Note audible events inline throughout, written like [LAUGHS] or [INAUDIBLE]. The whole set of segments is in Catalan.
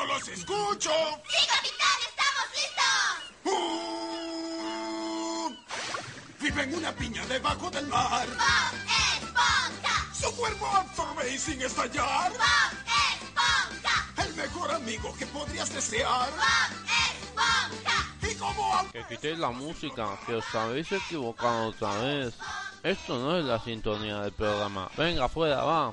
no los escucho. ¡Sí, capitán! ¡Estamos listos! Uh, vive en una piña debajo del mar. ¡Bob Esponja! Su cuerpo absorbe y sin estallar. ¡Bob Esponja! El mejor amigo que podrías desear. ¡Bob Esponja! Y como Que quitéis la música, que os habéis equivocado otra vez. Esto no es la sintonía del programa. Venga, fuera, va.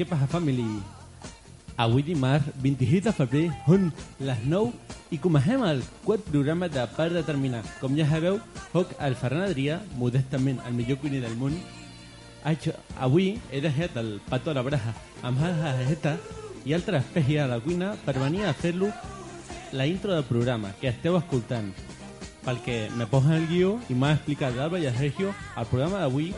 Què passa, family? Avui dimarts, 26 de febrer, són les 9 i comencem el quart programa de Per Determinar. Com ja sabeu, soc el Ferran Adrià, modestament el millor cuiner del món. Haig, avui he deixat el pato a la braja amb la jeta i altres espècies a la cuina per venir a fer-lo la intro del programa que esteu escoltant. Pel que me posen el guió i m'ha explicat l'Alba i el Sergio, el programa d'avui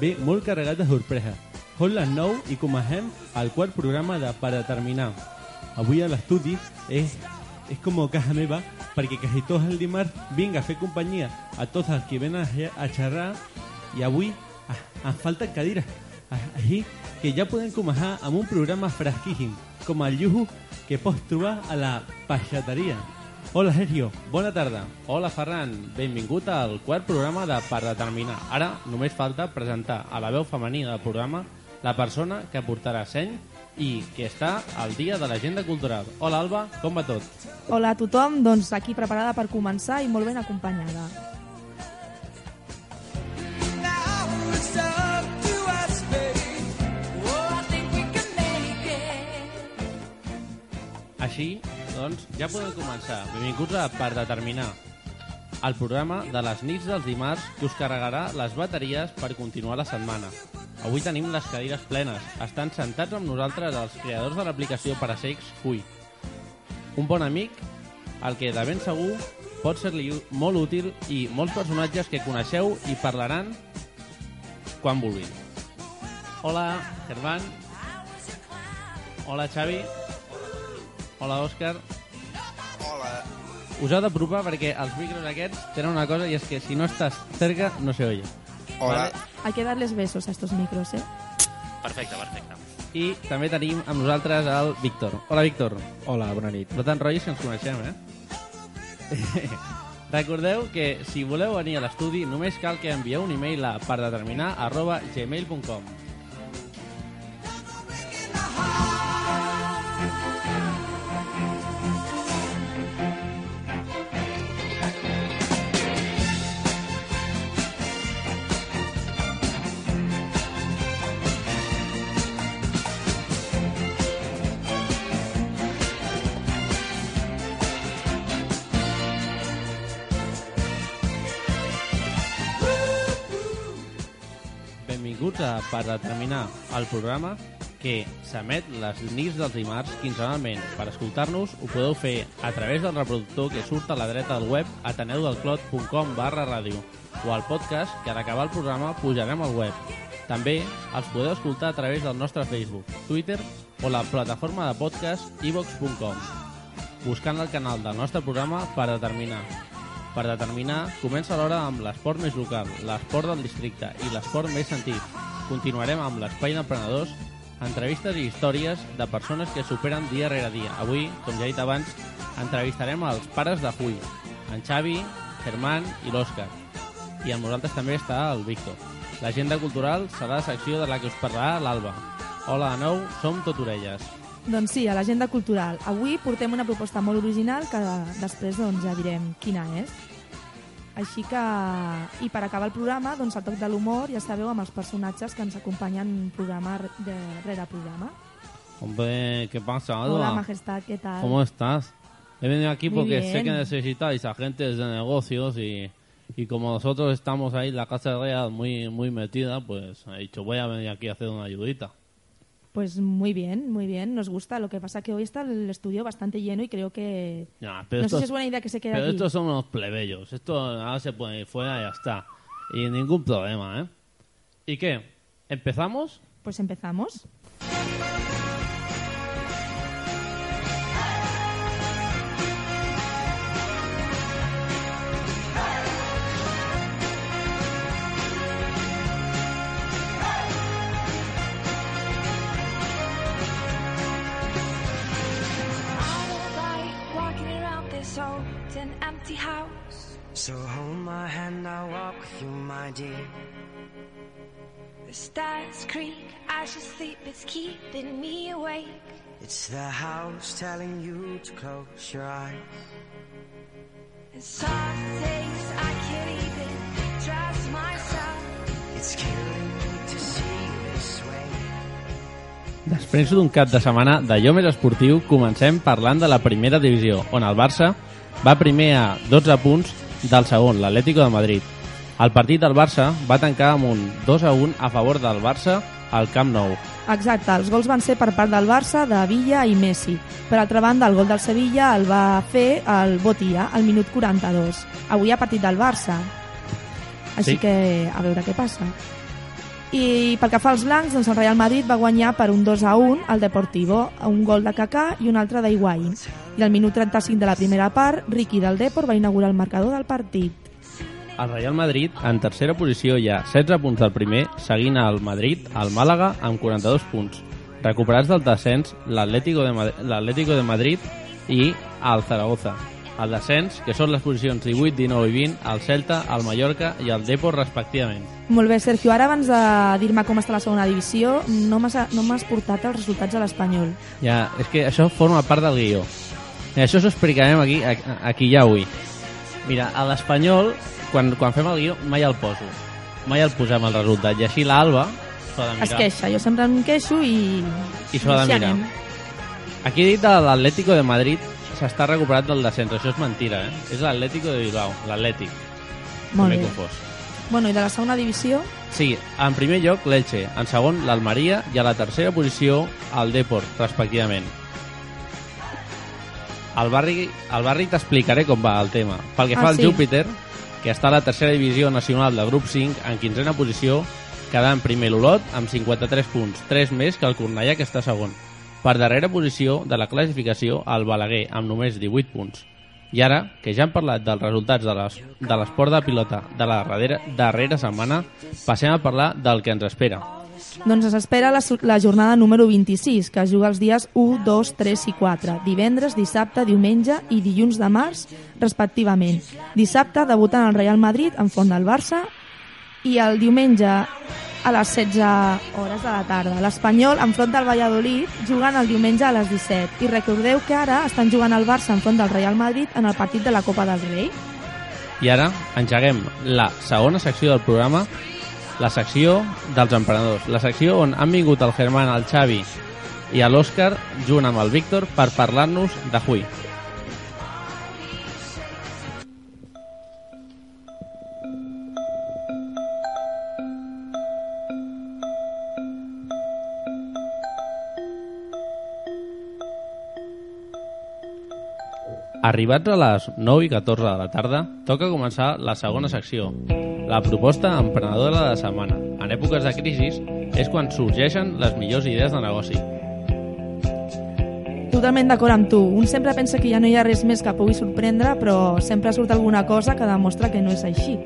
ve molt carregat de sorpreses. Les 9 i comencem el quart programa de Per Determinar. Avui a l'estudi és, és com casa meva perquè quasi tots el dimarts vinc a fer companyia a tots els que venen a, a xerrar i avui ah, ens falten cadires. Així que ja podem començar amb un programa fresquíssim, com el llujo que pots a la peixateria. Hola Sergio, bona tarda. Hola Ferran, benvingut al quart programa de Per Determinar. Ara només falta presentar a la veu femenina del programa la persona que portarà seny i que està al dia de l'agenda cultural. Hola Alba, com va tot? Hola a tothom, doncs aquí preparada per començar i molt ben acompanyada. Així, doncs, ja podem començar. Benvinguts a Per Determinar, el programa de les nits dels dimarts que us carregarà les bateries per continuar la setmana. Avui tenim les cadires plenes. Estan sentats amb nosaltres els creadors de l'aplicació per a secs Fui. Un bon amic, el que de ben segur pot ser-li molt útil i molts personatges que coneixeu i parlaran quan vulguin. Hola, Germán. Hola, Xavi. Hola, Òscar. Hola. Us heu d'apropar perquè els micros aquests tenen una cosa i és que si no estàs cerca no se oye. Hola. Hay que darles besos a estos micros, ¿eh? Perfecte, perfecte. I també tenim amb nosaltres el Víctor. Hola, Víctor. Hola, bona nit. No te'n rotllis que ens coneixem, eh? [LAUGHS] Recordeu que si voleu venir a l'estudi només cal que envieu un e-mail a perdeterminar arroba gmail.com Benvinguts a Per Determinar, el programa que s'emet les nits dels dimarts quinzenalment. Per escoltar-nos ho podeu fer a través del reproductor que surt a la dreta del web ateneudelclot.com barra ràdio o al podcast que a l'acabar el programa pujarem al web. També els podeu escoltar a través del nostre Facebook, Twitter o la plataforma de podcast ivox.com buscant el canal del nostre programa per determinar. Per determinar, comença l'hora amb l'esport més local, l'esport del districte i l'esport més sentit. Continuarem amb l'espai d'emprenedors, entrevistes i històries de persones que superen dia rere dia. Avui, com ja he dit abans, entrevistarem els pares de Fui, en Xavi, Germán i l'Òscar. I amb nosaltres també està el Víctor. L'agenda cultural serà la secció de la que us parlarà l'Alba. Hola de nou, som tot orelles. Doncs sí, a l'agenda cultural. Avui portem una proposta molt original que després doncs, ja direm quina és. Així que, i per acabar el programa, doncs el toc de l'humor, ja sabeu, amb els personatges que ens acompanyen programa de, rere programa. Hombre, ¿qué pasa, Alba? Hola, majestad, ¿qué tal? ¿Cómo estás? He venido aquí Muy porque bien. sé que necesitáis agentes de negocios y, y como nosotros estamos ahí en la casa de Real muy, muy metida, pues he dicho, voy a venir aquí a hacer una ayudita. Pues muy bien, muy bien, nos gusta. Lo que pasa que hoy está el estudio bastante lleno y creo que... No, No pero sé si es buena idea que se quede pero aquí. estos son unos plebeyos. Esto ahora se puede ir fuera y ya está. Y ningún problema, ¿eh? ¿Y qué? ¿Empezamos? Pues empezamos. So hold my hand, I'll walk with you, my dear. The stairs creak as you sleep, it's keeping me awake. It's the house telling you to close your eyes. And some days I can't even trust myself. It's killing me to see you this way. Després d'un cap de setmana d'allò més esportiu, comencem parlant de la primera divisió, on el Barça va primer a 12 punts del segon, l'Atlético de Madrid. El partit del Barça va tancar amb un 2 a 1 a favor del Barça al Camp Nou. Exacte, els gols van ser per part del Barça, de Villa i Messi. Per altra banda, el gol del Sevilla el va fer el Botia al minut 42. Avui ha partit del Barça. Així Sí. que a veure què passa. I pel que fa als blancs, doncs el Real Madrid va guanyar per un 2 a 1 al Deportivo, un gol de Kaká i un altre d'Higuaín. I al minut 35 de la primera part, Ricky del Depor va inaugurar el marcador del partit. El Real Madrid, en tercera posició, hi ha 16 punts del primer, seguint el Madrid, el Màlaga, amb 42 punts. Recuperats del descens, l'Atlético de, Madrid, de Madrid i el Zaragoza. El descens, que són les posicions 18, 19 i 20, el Celta, el Mallorca i el Depor, respectivament. Molt bé, Sergio, ara abans de dir-me com està la segona divisió, no m'has no portat els resultats a l'Espanyol. Ja, és que això forma part del guió. I això s'ho explicarem aquí, aquí ja avui. Mira, a l'Espanyol, quan, quan fem el guió, mai el poso. Mai el posem el resultat. I així l'Alba s'ho ha de mirar. Es queixa, jo sempre em queixo i... I s'ho ha de mirar. anem. Aquí he dit de l'Atlético de Madrid s'està recuperat del descens. Això és mentira, eh? És l'Atlético de Bilbao, l'Atlètic. Molt bé. confós. Bueno, i de la segona divisió, Sí, en primer lloc l'Elche, en segon l'Almeria i a la tercera posició el Depor, respectivament. Al barri, al barri t'explicaré com va el tema. Pel que Ah, fa al sí? Júpiter, que està a la tercera divisió nacional de grup 5, en quinzena posició, quedà en primer l'Olot amb 53 punts, 3 més que el Cornellà, que està segon. Per darrera posició de la classificació, el Balaguer, amb només 18 punts. I ara, que ja hem parlat dels resultats de les- de l'esport de pilota de la darrera, darrera setmana, passem a parlar del que ens espera. Doncs ens espera la, la jornada número 26, que es juga els dies 1, 2, 3 i 4, divendres, dissabte, diumenge i dilluns de març, respectivament. Dissabte debuten el Real Madrid en font del Barça i el diumenge a les 16 hores de la tarda. L'Espanyol enfronta el Valladolid jugant el diumenge a les 17. I recordeu que ara estan jugant el Barça enfront del Real Madrid en el partit de la Copa del Rei. I ara engeguem la segona secció del programa, la secció dels emprenedors, la secció on han vingut el Germán, el Xavi i l'Òscar junt amb el Víctor per parlar-nos de Hui. Arribats a les 9 i 14 de la tarda, toca començar la segona secció, la proposta emprenedora de la setmana. En èpoques de crisi és quan sorgeixen les millors idees de negoci. Totalment d'acord amb tu. Un sempre pensa que ja no hi ha res més que pugui sorprendre, però sempre surt alguna cosa que demostra que no és així.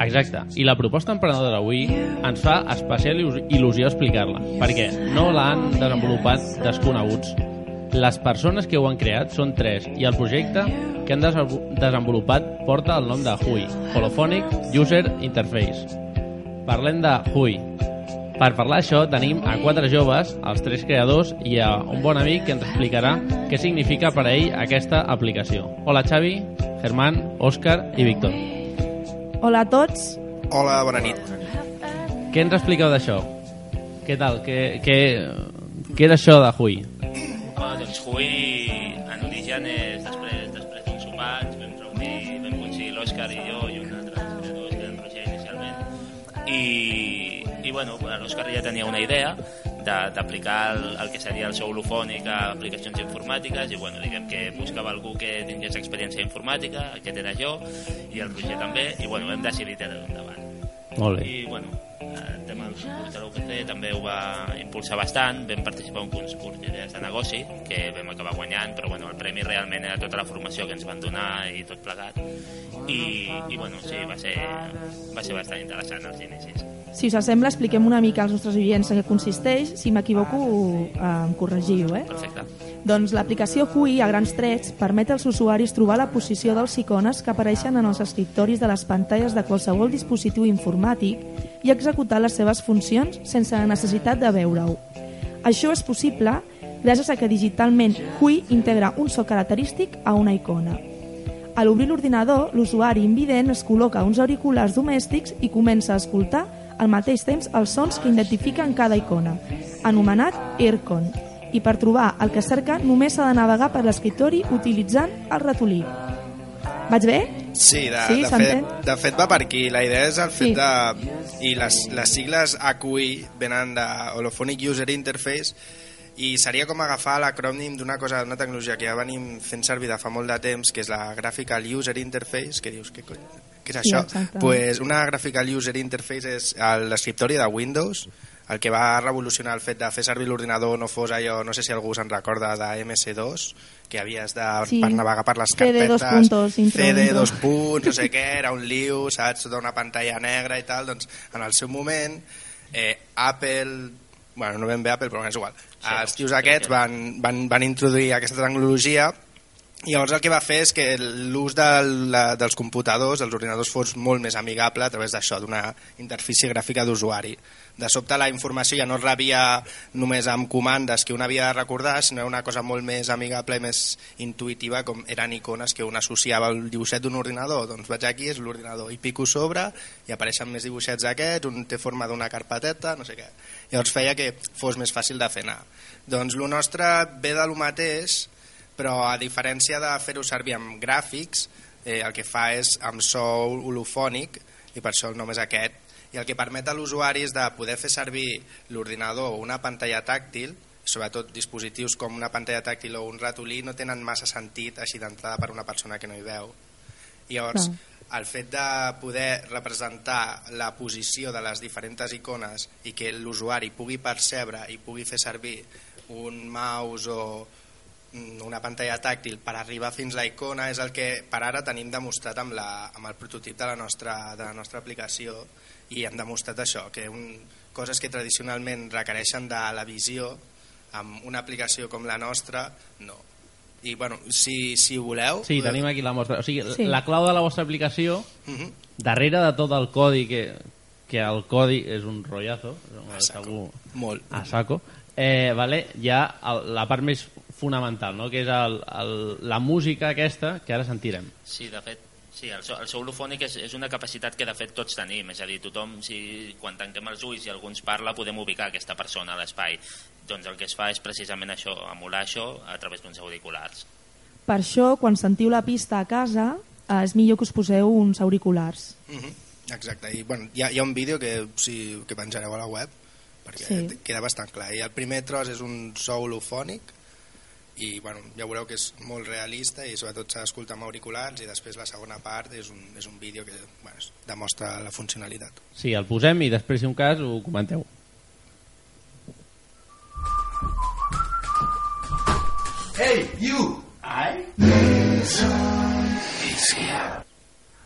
Exacte. I la proposta emprenedora d'avui ens fa especial il·lus- il·lusió explicar-la, perquè no l'han desenvolupat desconeguts. Les persones que ho han creat són tres i el projecte que han desenvo- desenvolupat porta el nom de HUI, Holophonic User Interface. Parlem de HUI. Per parlar d'això tenim a quatre joves, els tres creadors, i a un bon amic que ens explicarà què significa per a ell aquesta aplicació. Hola Xavi, Germán, Òscar i Víctor. Hola a tots. Hola, bona nit. Què ens expliqueu d'això? Què tal? Què, què, què era això de Hui? Bueno, doncs Hui, en origen, és després, després d'un sopar, ens vam reunir, vam coincidir l'Òscar i jo i un altre creadors, que en Roger inicialment, i, i bueno, l'Òscar ja tenia una idea d'a- d'aplicar el, el que seria el so holofònic a aplicacions informàtiques i bueno, diguem que buscava algú que tingués experiència informàtica, aquest era jo i el Roger també, i bueno, hem decidit tirar-ho endavant. Molt bé. I bueno, el tema del concurs de l'UPC també ho va impulsar bastant, vam participar en un concurs d'idees de negoci que vam acabar guanyant, però bueno, el premi realment era tota la formació que ens van donar i tot plegat i, i bueno, sí, va ser, va ser bastant interessant els inicis. Si us sembla, expliquem una mica als nostres oients en què consisteix. Si m'equivoco, eh, em corregiu, eh? Perfecte. Doncs l'aplicació QI, a grans trets, permet als usuaris trobar la posició dels icones que apareixen en els escriptoris de les pantalles de qualsevol dispositiu informàtic i executar les seves funcions sense la necessitat de veure-ho. Això és possible gràcies a que digitalment QI integra un so característic a una icona. A l'obrir l'ordinador, l'usuari invident es col·loca uns auriculars domèstics i comença a escoltar al mateix temps els sons que identifiquen cada icona, anomenat AirCon. I per trobar el que cerca només s'ha de navegar per l'escriptori utilitzant el ratolí. Vaig bé? Sí, de, Sí, de, fet, de fet va per aquí. La idea és el fet Sí. de... I les, les sigles AQI venen de Holophonic User Interface i seria com agafar l'acrònim d'una cosa, d'una tecnologia que ja venim fent servir de fa molt de temps, que és la Graphical User Interface, que dius, què, cony, què és Sí, això? exacte. pues una Graphical User Interface és l'escriptori de Windows, el que va revolucionar el fet de fer servir l'ordinador no fos allò, no sé si algú se'n recorda de MS2, que havies de, Sí. per navegar per les CD dos carpetes, puntos, intro, CD dos punts, no sé què, era un liu, saps, tota una pantalla negra i tal, doncs en el seu moment eh, Apple, bueno, no ben bé Apple, però és igual, Sí, els tios sí, aquests van, van, van introduir aquesta tecnologia i llavors el que va fer és que l'ús de la, dels computadors, dels ordinadors, fos molt més amigable a través d'això, d'una interfície gràfica d'usuari. De sobte la informació ja no es rebia només amb comandes que un havia de recordar, sinó una cosa molt més amigable i més intuïtiva, com eren icones que un associava al dibuixet d'un ordinador. Doncs vaig aquí, és l'ordinador, i pico sobre, i apareixen més dibuixets aquests, un té forma d'una carpeteta, no sé què. Llavors feia que fos més fàcil de fer anar. Doncs el nostre ve de lo mateix, però a diferència de fer-ho servir amb gràfics, eh, el que fa és amb so holofònic, i per això el nom és aquest, i el que permet a l'usuari és de poder fer servir l'ordinador o una pantalla tàctil, sobretot dispositius com una pantalla tàctil o un ratolí no tenen massa sentit així d'entrada per una persona que no hi veu. I llavors, el fet de poder representar la posició de les diferents icones i que l'usuari pugui percebre i pugui fer servir un mouse o una pantalla tàctil per arribar fins a la icona és el que per ara tenim demostrat amb, la, amb el prototip de la nostra, de la nostra aplicació i hem demostrat això, que un, coses que tradicionalment requereixen de la visió amb una aplicació com la nostra, no. I bueno, si, si voleu... Sí, podeu- tenim aquí la mostra. O sigui, Sí. la clau de la vostra aplicació, Mhm. darrere de tot el codi, que, que el codi és un rotllazo, A saco. segur, Molt. a saco, eh, vale, hi ha el, la part més fonamental, no? que és el, el, la música aquesta que ara sentirem. Sí, de fet, sí, el so, el so holofònic és, és una capacitat que de fet tots tenim, és a dir, tothom, si, quan tanquem els ulls i algú ens parla, podem ubicar aquesta persona a l'espai. Doncs el que es fa és precisament això, emular això a través d'uns auriculars. Per això, quan sentiu la pista a casa, eh, és millor que us poseu uns auriculars. Mhm, Exacte, i bueno, hi, ha, hi ha un vídeo que, sí, que penjareu a la web perquè Sí. sí. queda bastant clar i el primer tros és un so holofònic i bueno, ja veureu que és molt realista i sobretot s'ha d'escoltar amb auriculars i després la segona part és un, és un vídeo que bueno, demostra la funcionalitat Sí, el posem i després, si un cas, ho comenteu. Hey, you! I?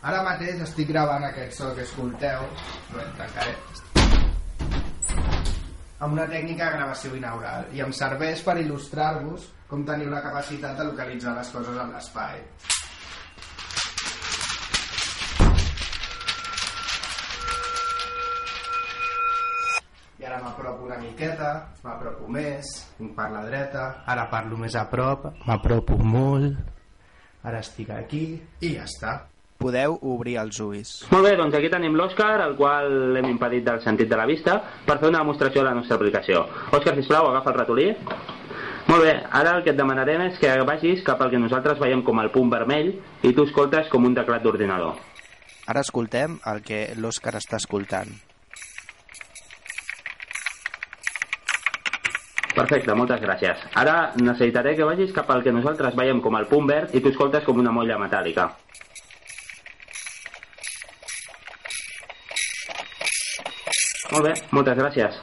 Ara mateix estic gravant aquest so que escolteu, no el tancaré, amb una tècnica de gravació binaural i em serveix per il·lustrar-vos com teniu la capacitat de localitzar les coses en l'espai. I ara m'apropo una miqueta, m'apropo més, tinc per la dreta, ara parlo més a prop, m'apropo molt, ara estic aquí i ja està. Podeu obrir els ulls. Molt bé, doncs aquí tenim l'Òscar, al qual hem impedit del sentit de la vista, per fer una demostració de la nostra aplicació. Òscar, sisplau, agafa el ratolí. Molt bé, ara el que et demanarem és que vagis cap al que nosaltres veiem com el punt vermell i tu escoltes com un teclat d'ordinador. Ara escoltem el que l'Òscar està escoltant. Perfecte, moltes gràcies. Ara necessitaré que vagis cap al que nosaltres veiem com el punt verd i tu escoltes com una molla metàl·lica. Molt bé, moltes gràcies.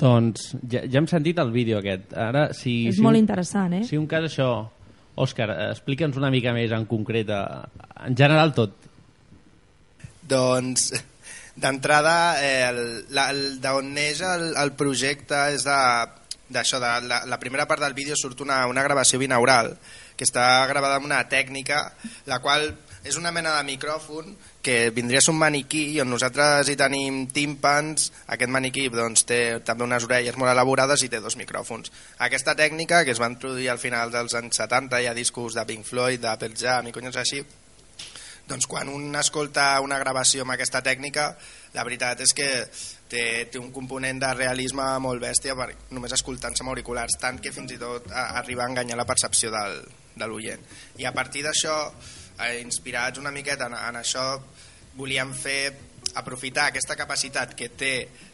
Doncs ja, ja hem sentit el vídeo aquest. Ara, si, És si molt un, interessant, eh? Si un cas això... Òscar, explica'ns una mica més en concret, eh, en general tot. Doncs, d'entrada, eh, el- la- el- d'on neix el, el projecte és de d'això, de, la, la primera part del vídeo surt una, una gravació binaural que està gravada amb una tècnica la qual és una mena de micròfon que vindria a ser un maniquí i on nosaltres hi tenim tímpans. Aquest maniquí doncs, té també unes orelles molt elaborades i té dos micròfons. Aquesta tècnica que es va introduir al final dels anys 70 hi ha discos de Pink Floyd, d'Apple Jam i conyons així doncs quan un escolta una gravació amb aquesta tècnica la veritat és que té, té un component de realisme molt bèstia per, només escoltant-se amb auriculars tant que fins i tot a, arriba a enganyar la percepció del, de l'oient. I a partir d'això eh, inspirats una miqueta en, en això volíem fer aprofitar aquesta capacitat que té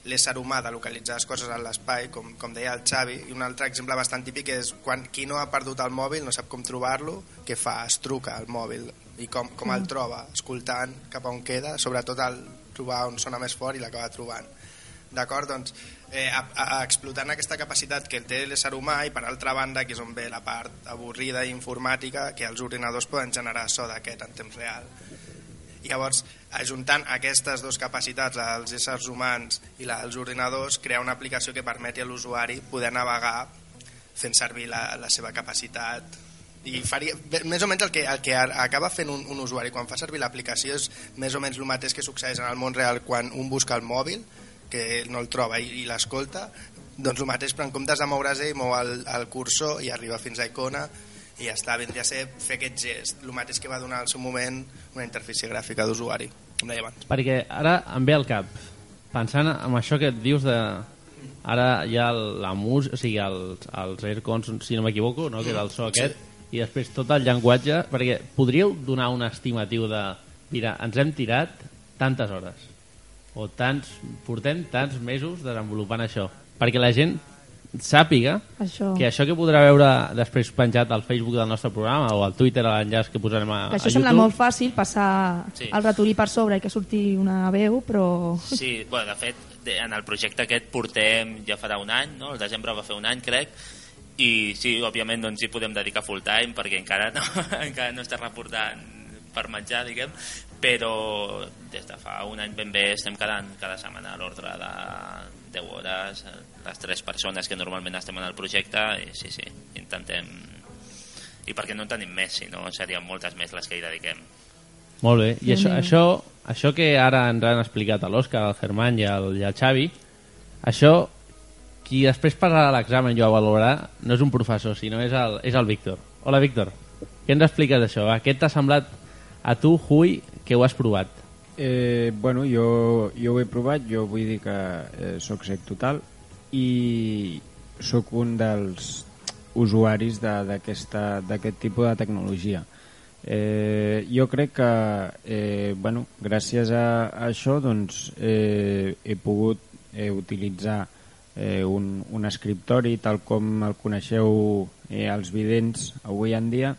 l'ésser humà de localitzar les coses en l'espai, com, com deia el Xavi, i un altre exemple bastant típic és quan qui no ha perdut el mòbil, no sap com trobar-lo, què fa? Es truca al mòbil i com, com el troba? Escoltant cap a on queda, sobretot el trobar on sona més fort i l'acaba trobant. D'acord? Doncs eh, a, a, explotant aquesta capacitat que té l'ésser humà i per altra banda que és on ve la part avorrida i informàtica que els ordinadors poden generar so d'aquest en temps real. Llavors ajuntant aquestes dues capacitats la dels éssers humans i la dels ordinadors crear una aplicació que permeti a l'usuari poder navegar fent servir la, la seva capacitat. I faria, més o menys el que, el que acaba fent un, un usuari quan fa servir l'aplicació és més o menys el mateix que succeeix en el món real quan un busca el mòbil que no el troba i, i l'escolta doncs el mateix però en comptes de moure's ell mou el, el cursor i arriba fins a icona i ja està, vindria a ser fer aquest gest. El mateix que va donar al seu moment una interfície gràfica d'usuari com deia abans. Perquè ara em ve al cap, pensant en això que et dius de... Ara hi ha la música, o sigui, els, els aircons, si no m'equivoco, no? que era el so aquest, i després tot el llenguatge, perquè podríeu donar un estimatiu de... Mira, ens hem tirat tantes hores, o tants, portem tants mesos desenvolupant això, perquè la gent sàpiga Això. que això que podrà veure després penjat al Facebook del nostre programa o al Twitter, a l'enllaç que posarem a, Que a això sembla YouTube, molt fàcil, passar Sí. el ratolí per sobre i que surti una veu, però... Sí, bueno, de fet, en el projecte aquest portem, ja farà un any, no? el desembre va fer un any, crec, i sí, òbviament doncs hi podem dedicar full time perquè encara no, [LAUGHS] encara no està reportant per menjar, diguem, però des de fa un any ben bé estem quedant cada setmana a l'ordre de 10 hores, eh, les tres persones que normalment estem en el projecte, i sí, sí, intentem... I perquè no en tenim més, si no serien moltes més les que hi dediquem. Molt bé. I això, això, això que ara ens han explicat a l'Òscar, al Germán i al, i al Xavi, això, qui després passarà l'examen i ho valorarà, no és un professor, sinó és el, és el Víctor. Hola, Víctor. Què ens expliques d'això? Què t'ha semblat a tu, Hui, que ho has provat? Eh, bueno, jo, jo ho he provat, jo vull dir que eh, sóc sec total i sóc un dels usuaris d'aquest tipus de tecnologia. Eh, jo crec que eh, bueno, gràcies a, a això doncs, eh, he pogut eh, utilitzar eh, un, un escriptori tal com el coneixeu eh, els vidents avui en dia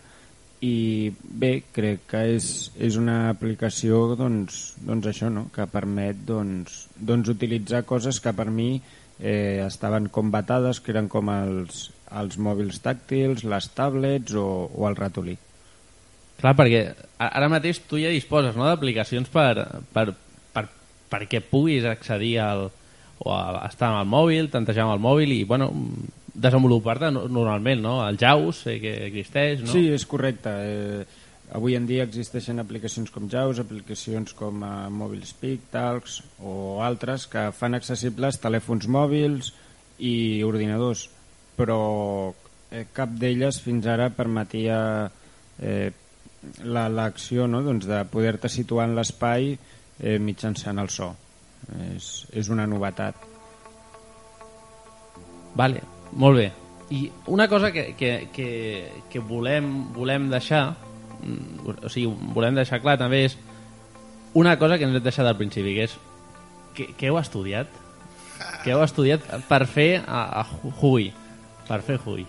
i bé, crec que és, és una aplicació doncs, doncs això, no? que permet doncs, doncs utilitzar coses que per mi eh, estaven com batades, que eren com els, els mòbils tàctils, les tablets o, o el ratolí. Clar, perquè ara mateix tu ja disposes no, d'aplicacions per, per, per, perquè puguis accedir al, o a estar amb el mòbil, tantejar amb el mòbil i bueno, desenvolupar-te no- normalment, no? El JAWS sé que existeix, no? Sí, és correcte. Eh, avui en dia existeixen aplicacions com JAWS, aplicacions com eh, Mobile Speak, Talks o altres que fan accessibles telèfons mòbils i ordinadors, però eh, cap d'elles fins ara permetia eh, la- l'acció no? doncs de poder-te situar en l'espai eh, mitjançant el so. És, és una novetat. Vale, molt bé. I una cosa que, que, que, que volem, volem deixar, mm, o sigui, volem deixar clar també és una cosa que ens hem deixat al principi, que és què, què heu estudiat? que heu estudiat per fer a, a Hui. Per fer Hui.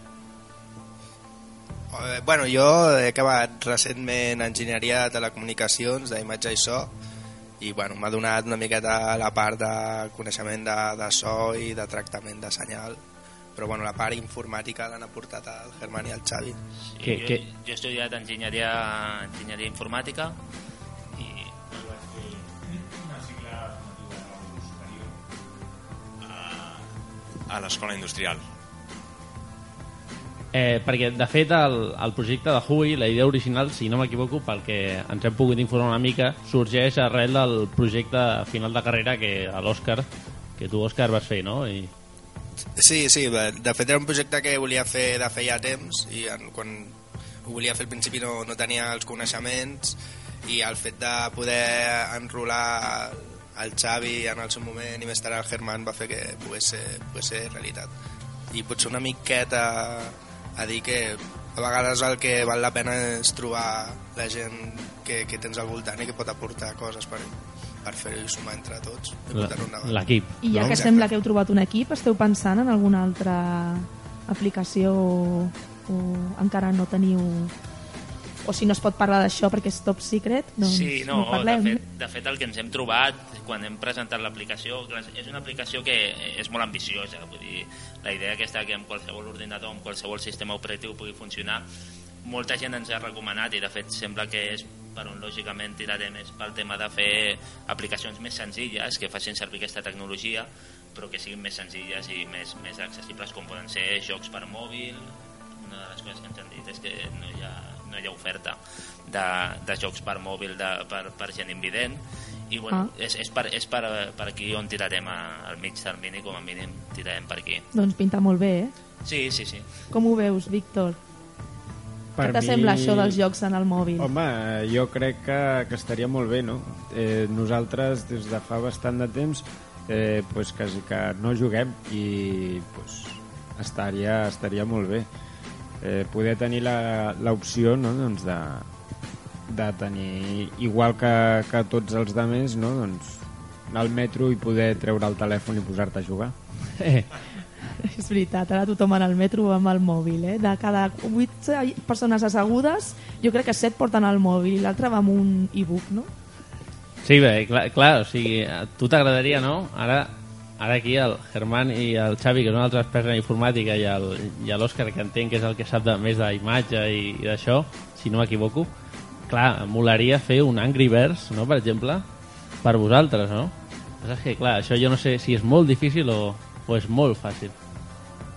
Eh, Bueno, jo he acabat recentment enginyeria de telecomunicacions, d'imatge i so, i bueno, m'ha donat una miqueta la part de coneixement de, de so i de tractament de senyal, però bueno, la part informàtica l'han aportat el Germán i el Xavi. Sí, Que- jo, que- jo he estudiat enginyeria, enginyeria informàtica i a l'escola industrial. Eh, perquè, de fet, el, el projecte de Hui, la idea original, si no m'equivoco, pel que ens hem pogut informar una mica, sorgeix arrel del projecte final de carrera que a l'Òscar, que tu, Òscar, vas fer, no? I, Sí, sí, de fet era un projecte que volia fer de feia temps i quan ho volia fer al principi no, no tenia els coneixements i el fet de poder enrolar el Xavi en el seu moment i més tard el Germán va fer que pogués ser, pogués ser realitat. I potser una miqueta a dir que a vegades el que val la pena és trobar la gent que, que tens al voltant i que pot aportar coses per, per fer-ho i sumar entre tots i La- portar-ho endavant. l'equip, I ja No? que sembla que heu trobat un equip, esteu pensant en alguna altra aplicació o, o encara no teniu... O si no es pot parlar d'això perquè és top secret, doncs Sí, no, no de parlem. fet, de fet el que ens hem trobat quan hem presentat l'aplicació és una aplicació que és molt ambiciosa vull dir, la idea aquesta que amb qualsevol ordinador amb qualsevol sistema operatiu pugui funcionar molta gent ens ha recomanat i de fet sembla que és per on lògicament tiraré més pel tema de fer aplicacions més senzilles que facin servir aquesta tecnologia però que siguin més senzilles i més, més accessibles com poden ser jocs per mòbil una de les coses que ens han dit és que no hi ha, no hi ha oferta de, de jocs per mòbil de, per, per gent invident i bueno, Ah. és, és, per, és per, per aquí on tirarem a, al mig termini com a mínim tirarem per aquí Doncs pinta molt bé, eh? sí, sí, sí Com ho veus, Víctor? Per Què t'assembla mi- això dels jocs en el mòbil? Home, jo crec que, que estaria molt bé, no? Eh, nosaltres, des de fa bastant de temps, eh, pues, quasi que no juguem i pues, estaria, estaria molt bé. Eh, poder tenir la- l'opció no? doncs de, de tenir, igual que, que tots els demés, no? doncs, anar al metro i poder treure el telèfon i posar-te a jugar. Eh, [LAUGHS] És veritat, ara tothom en el metro amb el mòbil, eh? De cada 8 persones assegudes, jo crec que 7 porten el mòbil i l'altre va amb un e-book, no? Sí, bé, clar, clar o sigui, a tu t'agradaria, no? Ara, ara aquí el Germán i el Xavi, que són els experts en informàtica, i el- l'Òscar, que entenc que és el que sap de, més d'imatge i, i d'això, si no m'equivoco, clar, molaria fer un Angry Birds, no?, per exemple, per vosaltres, no? Però és que, clar, això jo no sé si és molt difícil o, o és molt fàcil.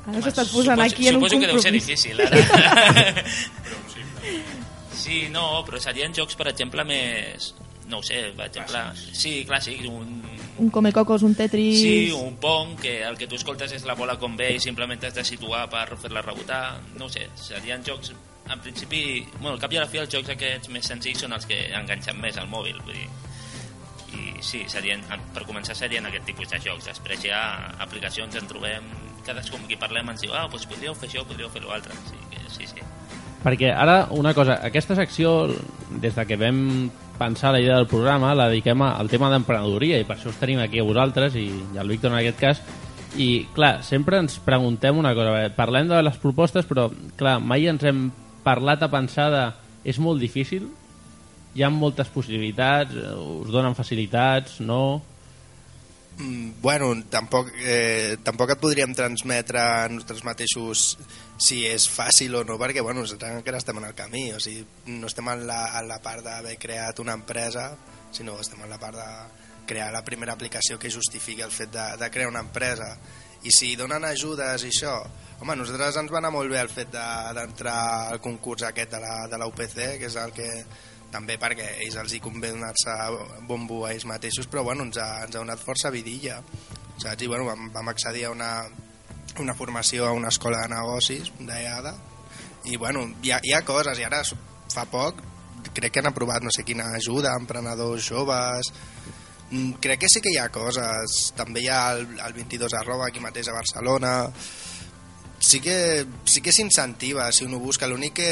Ara us estàs posant suposo, aquí en un suposo que deu ser compromís. difícil ara [LAUGHS] sí, no, però serien jocs per exemple més no ho sé, per exemple sí, clàssic, un, Un Comecocos, un Tetris... Sí, un pong, que el que tu escoltes és la bola com ve i simplement has de situar per fer-la rebotar. No ho sé, serien jocs... En principi, bueno, al cap i a la fi els jocs aquests més senzills són els que enganxen més al mòbil, vull dir. I sí, serien, per començar serien aquest tipus de jocs. Després ja aplicacions en trobem... Cadascú amb qui parlem ens diu ah, doncs podríeu fer això, podríeu fer l'altre. Sí, sí, sí. Perquè ara, una cosa, aquesta secció, des de que vam pensar la idea del programa, la dediquem al tema d'emprenedoria i per això us tenim aquí a vosaltres i, i al Víctor en aquest cas. I, clar, sempre ens preguntem una cosa, eh, parlem de les propostes, però, clar, mai ens hem parlat a pensar de... És molt difícil? Hi ha moltes possibilitats? Us donen facilitats? No? Mm, bueno, tampoc, eh, tampoc et podríem transmetre a nosaltres mateixos si és fàcil o no, perquè bueno, nosaltres encara estem en el camí, o sigui, no estem en la, en la part d'haver creat una empresa, sinó estem en la part de crear la primera aplicació que justifiqui el fet de, de crear una empresa. I si donen ajudes i això, home, nosaltres ens va anar molt bé el fet de- d'entrar de, al concurs aquest de la, de la UPC, que és el que també perquè ells els hi convé donar-se bombo a ells mateixos, però bueno, ens ha, ens ha donat força vidilla. Saps? I bueno, vam, vam accedir a una, una formació a una escola de negocis d'EADA i bueno, hi ha, hi ha coses i ara fa poc crec que han aprovat no sé quina ajuda emprenedors joves Mm, crec que sí que hi ha coses també hi ha el, el 22 arroba aquí mateix a Barcelona sí que sí que s'incentiva si un ho busca, l'únic que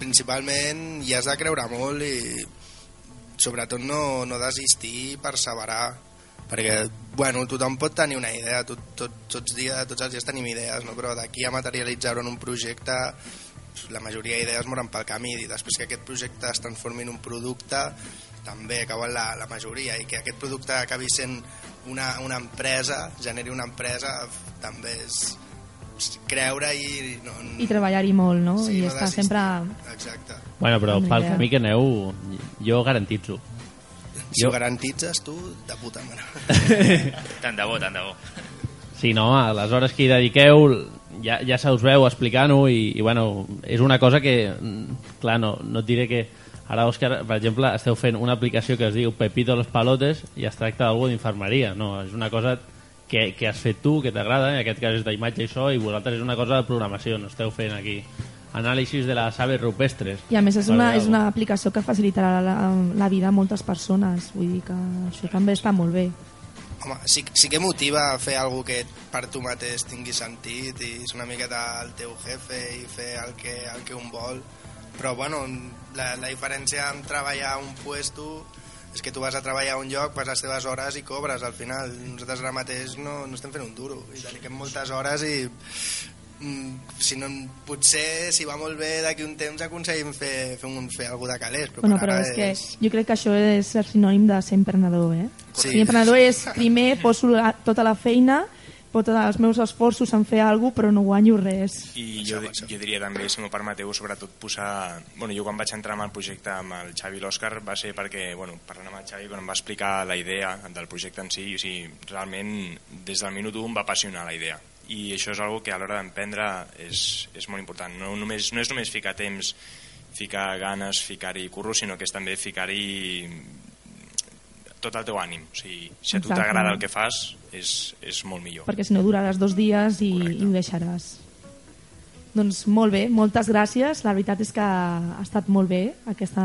principalment hi has de creure molt i sobretot no, no desistir i perseverar perquè bueno, tothom pot tenir una idea, tot, tot, tots, dia, tots els dies tenim idees, no? però d'aquí a materialitzar-ho en un projecte la majoria d'idees moren pel camí i després que aquest projecte es transformi en un producte també cauen la, la majoria i que aquest producte acabi sent una, una empresa, generi una empresa també és creure i no, I treballar-hi molt, no? Sí, I no estar desistir. sempre... Exacte. Bueno, però pel camí que aneu, jo garantitzo. Si Jo- ho garantitzes tu, de puta mare. [LAUGHS] Tant de bo, tant de bo. Sí, no, home, les hores que hi dediqueu ja, ja se us veu explicant-ho i, i bueno, és una cosa que mm, clar, no, no et diré que ara, Òscar, per exemple, esteu fent una aplicació que es diu Pepito los palotes i es tracta d'algú d'infermeria, no? És una cosa que, que has fet tu, que t'agrada, en aquest cas és d'imatge i so, i vosaltres és una cosa de programació, no esteu fent aquí anàlisis de les aves rupestres. I a més és una, és una aplicació que facilitarà la, la vida a moltes persones, vull dir que això també està molt bé. Home, sí, sí que motiva fer alguna que per tu mateix tingui sentit i és una miqueta el teu jefe i fer el que, el que un vol però bueno, la, la diferència amb treballar a un puesto és que tu vas a treballar a un lloc, fas les teves hores i cobres al final. Nosaltres ara mateix no, no estem fent un duro i dediquem moltes hores i mm, si no, potser si va molt bé d'aquí un temps aconseguim fer, fer, un, fer alguna de calés però, Bueno, per però ara és que jo crec que això és el sinònim de ser emprenedor, eh? Sí. Sí. Emprenedor és, primer, poso la, tota la feina, tots els meus esforços en fer alguna cosa, però no guanyo res. I jo, jo diria també, si m'ho permeteu, sobretot posar... Bueno, jo quan vaig entrar en el projecte amb el Xavi i l'Òscar va ser perquè, bueno, parlant amb el Xavi, quan em va explicar la idea del projecte en si, o sigui, realment des del minut 1 em va apassionar la idea. I això és algo que a l'hora d'emprendre és, és molt important. No, només, no és només ficar temps, ficar ganes, ficar-hi curro, sinó que és també ficar-hi tot el teu ànim. O sigui, si a tu t'agrada el que fas, és, és molt millor. perquè si no duraràs dos dies i, i ho deixaràs. Doncs molt bé, moltes gràcies. La veritat és que ha estat molt bé aquesta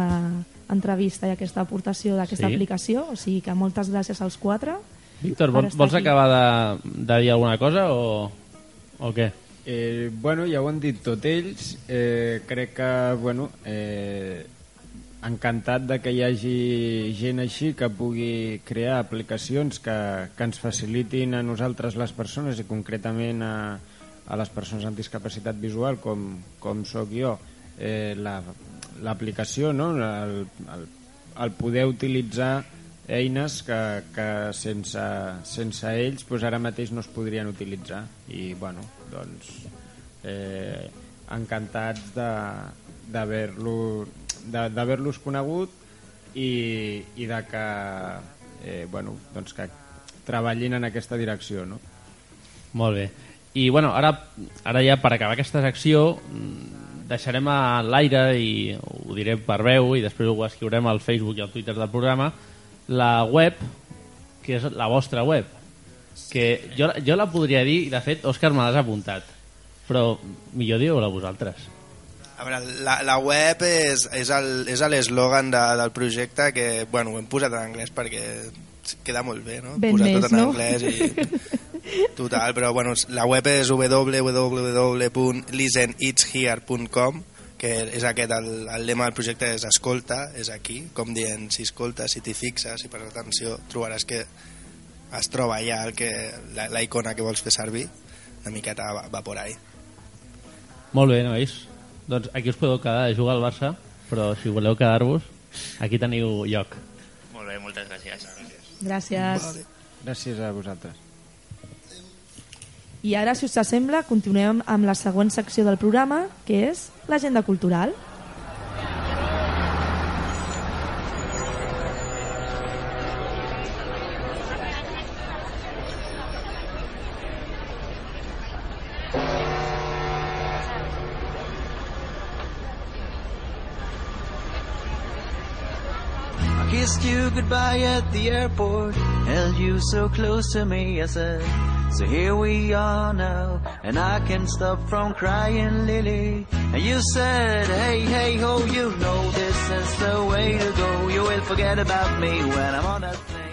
entrevista i aquesta aportació d'aquesta Sí. aplicació, o sigui que moltes gràcies als quatre. Víctor, estar vols aquí. acabar de, de dir alguna cosa o, o què? Eh, bueno, ja ho han dit tot ells. Eh, crec que, bueno, eh, encantat de que hi hagi gent així que pugui crear aplicacions que, que ens facilitin a nosaltres les persones i concretament a, a les persones amb discapacitat visual com, com sóc jo eh, la- l'aplicació no? el, el, el poder utilitzar eines que, que sense, sense ells doncs ara mateix no es podrien utilitzar i bueno, doncs eh, encantats d'haver-lo d'haver-los conegut i, i de que eh, bueno, doncs que treballin en aquesta direcció no? Molt bé. I bueno, ara, ara ja per acabar aquesta secció mm, deixarem a l'aire i ho diré per veu i després ho escriurem al Facebook i al Twitter del programa la web que és la vostra web que jo, jo la podria dir i de fet Òscar me l'has apuntat però millor dieu-la vosaltres A veure, la, la web és, és l'eslògan de, del projecte que, bueno, ho hem posat en anglès perquè queda molt bé, no? Ben Posar més, tot en no? anglès i... [LAUGHS] Total, però bueno, la web és www.listenitshere.com que és aquest, el, el lema del projecte és escolta, és aquí, com dient, si escoltes, si t'hi fixes, si prestes atenció, trobaràs que es troba allà el que, la, la icona que vols fer servir, una miqueta va, va por ahí. Molt bé, nois doncs aquí us podeu quedar a jugar al Barça però si voleu quedar-vos aquí teniu lloc Molt bé, moltes gràcies. Gràcies. gràcies a vosaltres I ara, si us sembla, continuem amb la següent secció del programa, que és l'agenda cultural. I goodbye at the airport, held you so close to me, I said. So here we are now, and I can't stop from crying, Lily. And you said, hey, hey, ho, you know this is the way to go. You will forget about me when I'm on that plane.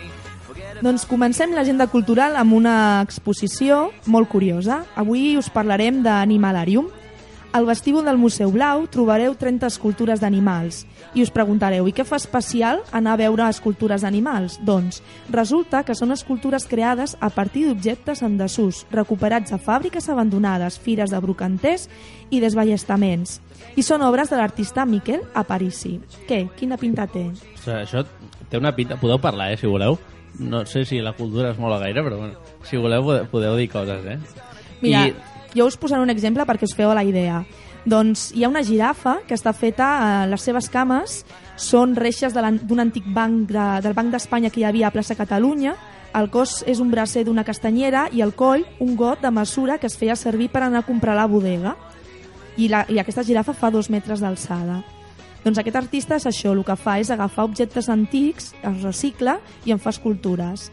Doncs comencem l'agenda cultural amb una exposició molt curiosa. Avui us parlarem d'Animalarium. Al vestíbul del Museu Blau trobareu 30 escultures d'animals. I us preguntareu, i què fa especial anar a veure escultures d'animals? Doncs resulta que són escultures creades a partir d'objectes en desús, recuperats a fàbriques abandonades, fires de brocanters i desballestaments. I són obres de l'artista Miquel Aparici. Què? Quina pinta té? Ostres, això té una pinta... Podeu parlar, eh, si voleu. No sé si la cultura es mola gaire, però bueno, si voleu podeu, podeu dir coses, eh? Mira, I... jo us posaré un exemple perquè us feu la idea. Doncs hi ha una girafa que està feta, eh, les seves cames són reixes de d'un antic banc de, del Banc d'Espanya que hi havia a plaça Catalunya, el cos és un bracer d'una castanyera i el coll un got de mesura que es feia servir per anar a comprar a la bodega. I, la, I aquesta girafa fa dos metres d'alçada. Doncs aquest artista és això, el que fa és agafar objectes antics, els recicla i en fa escultures.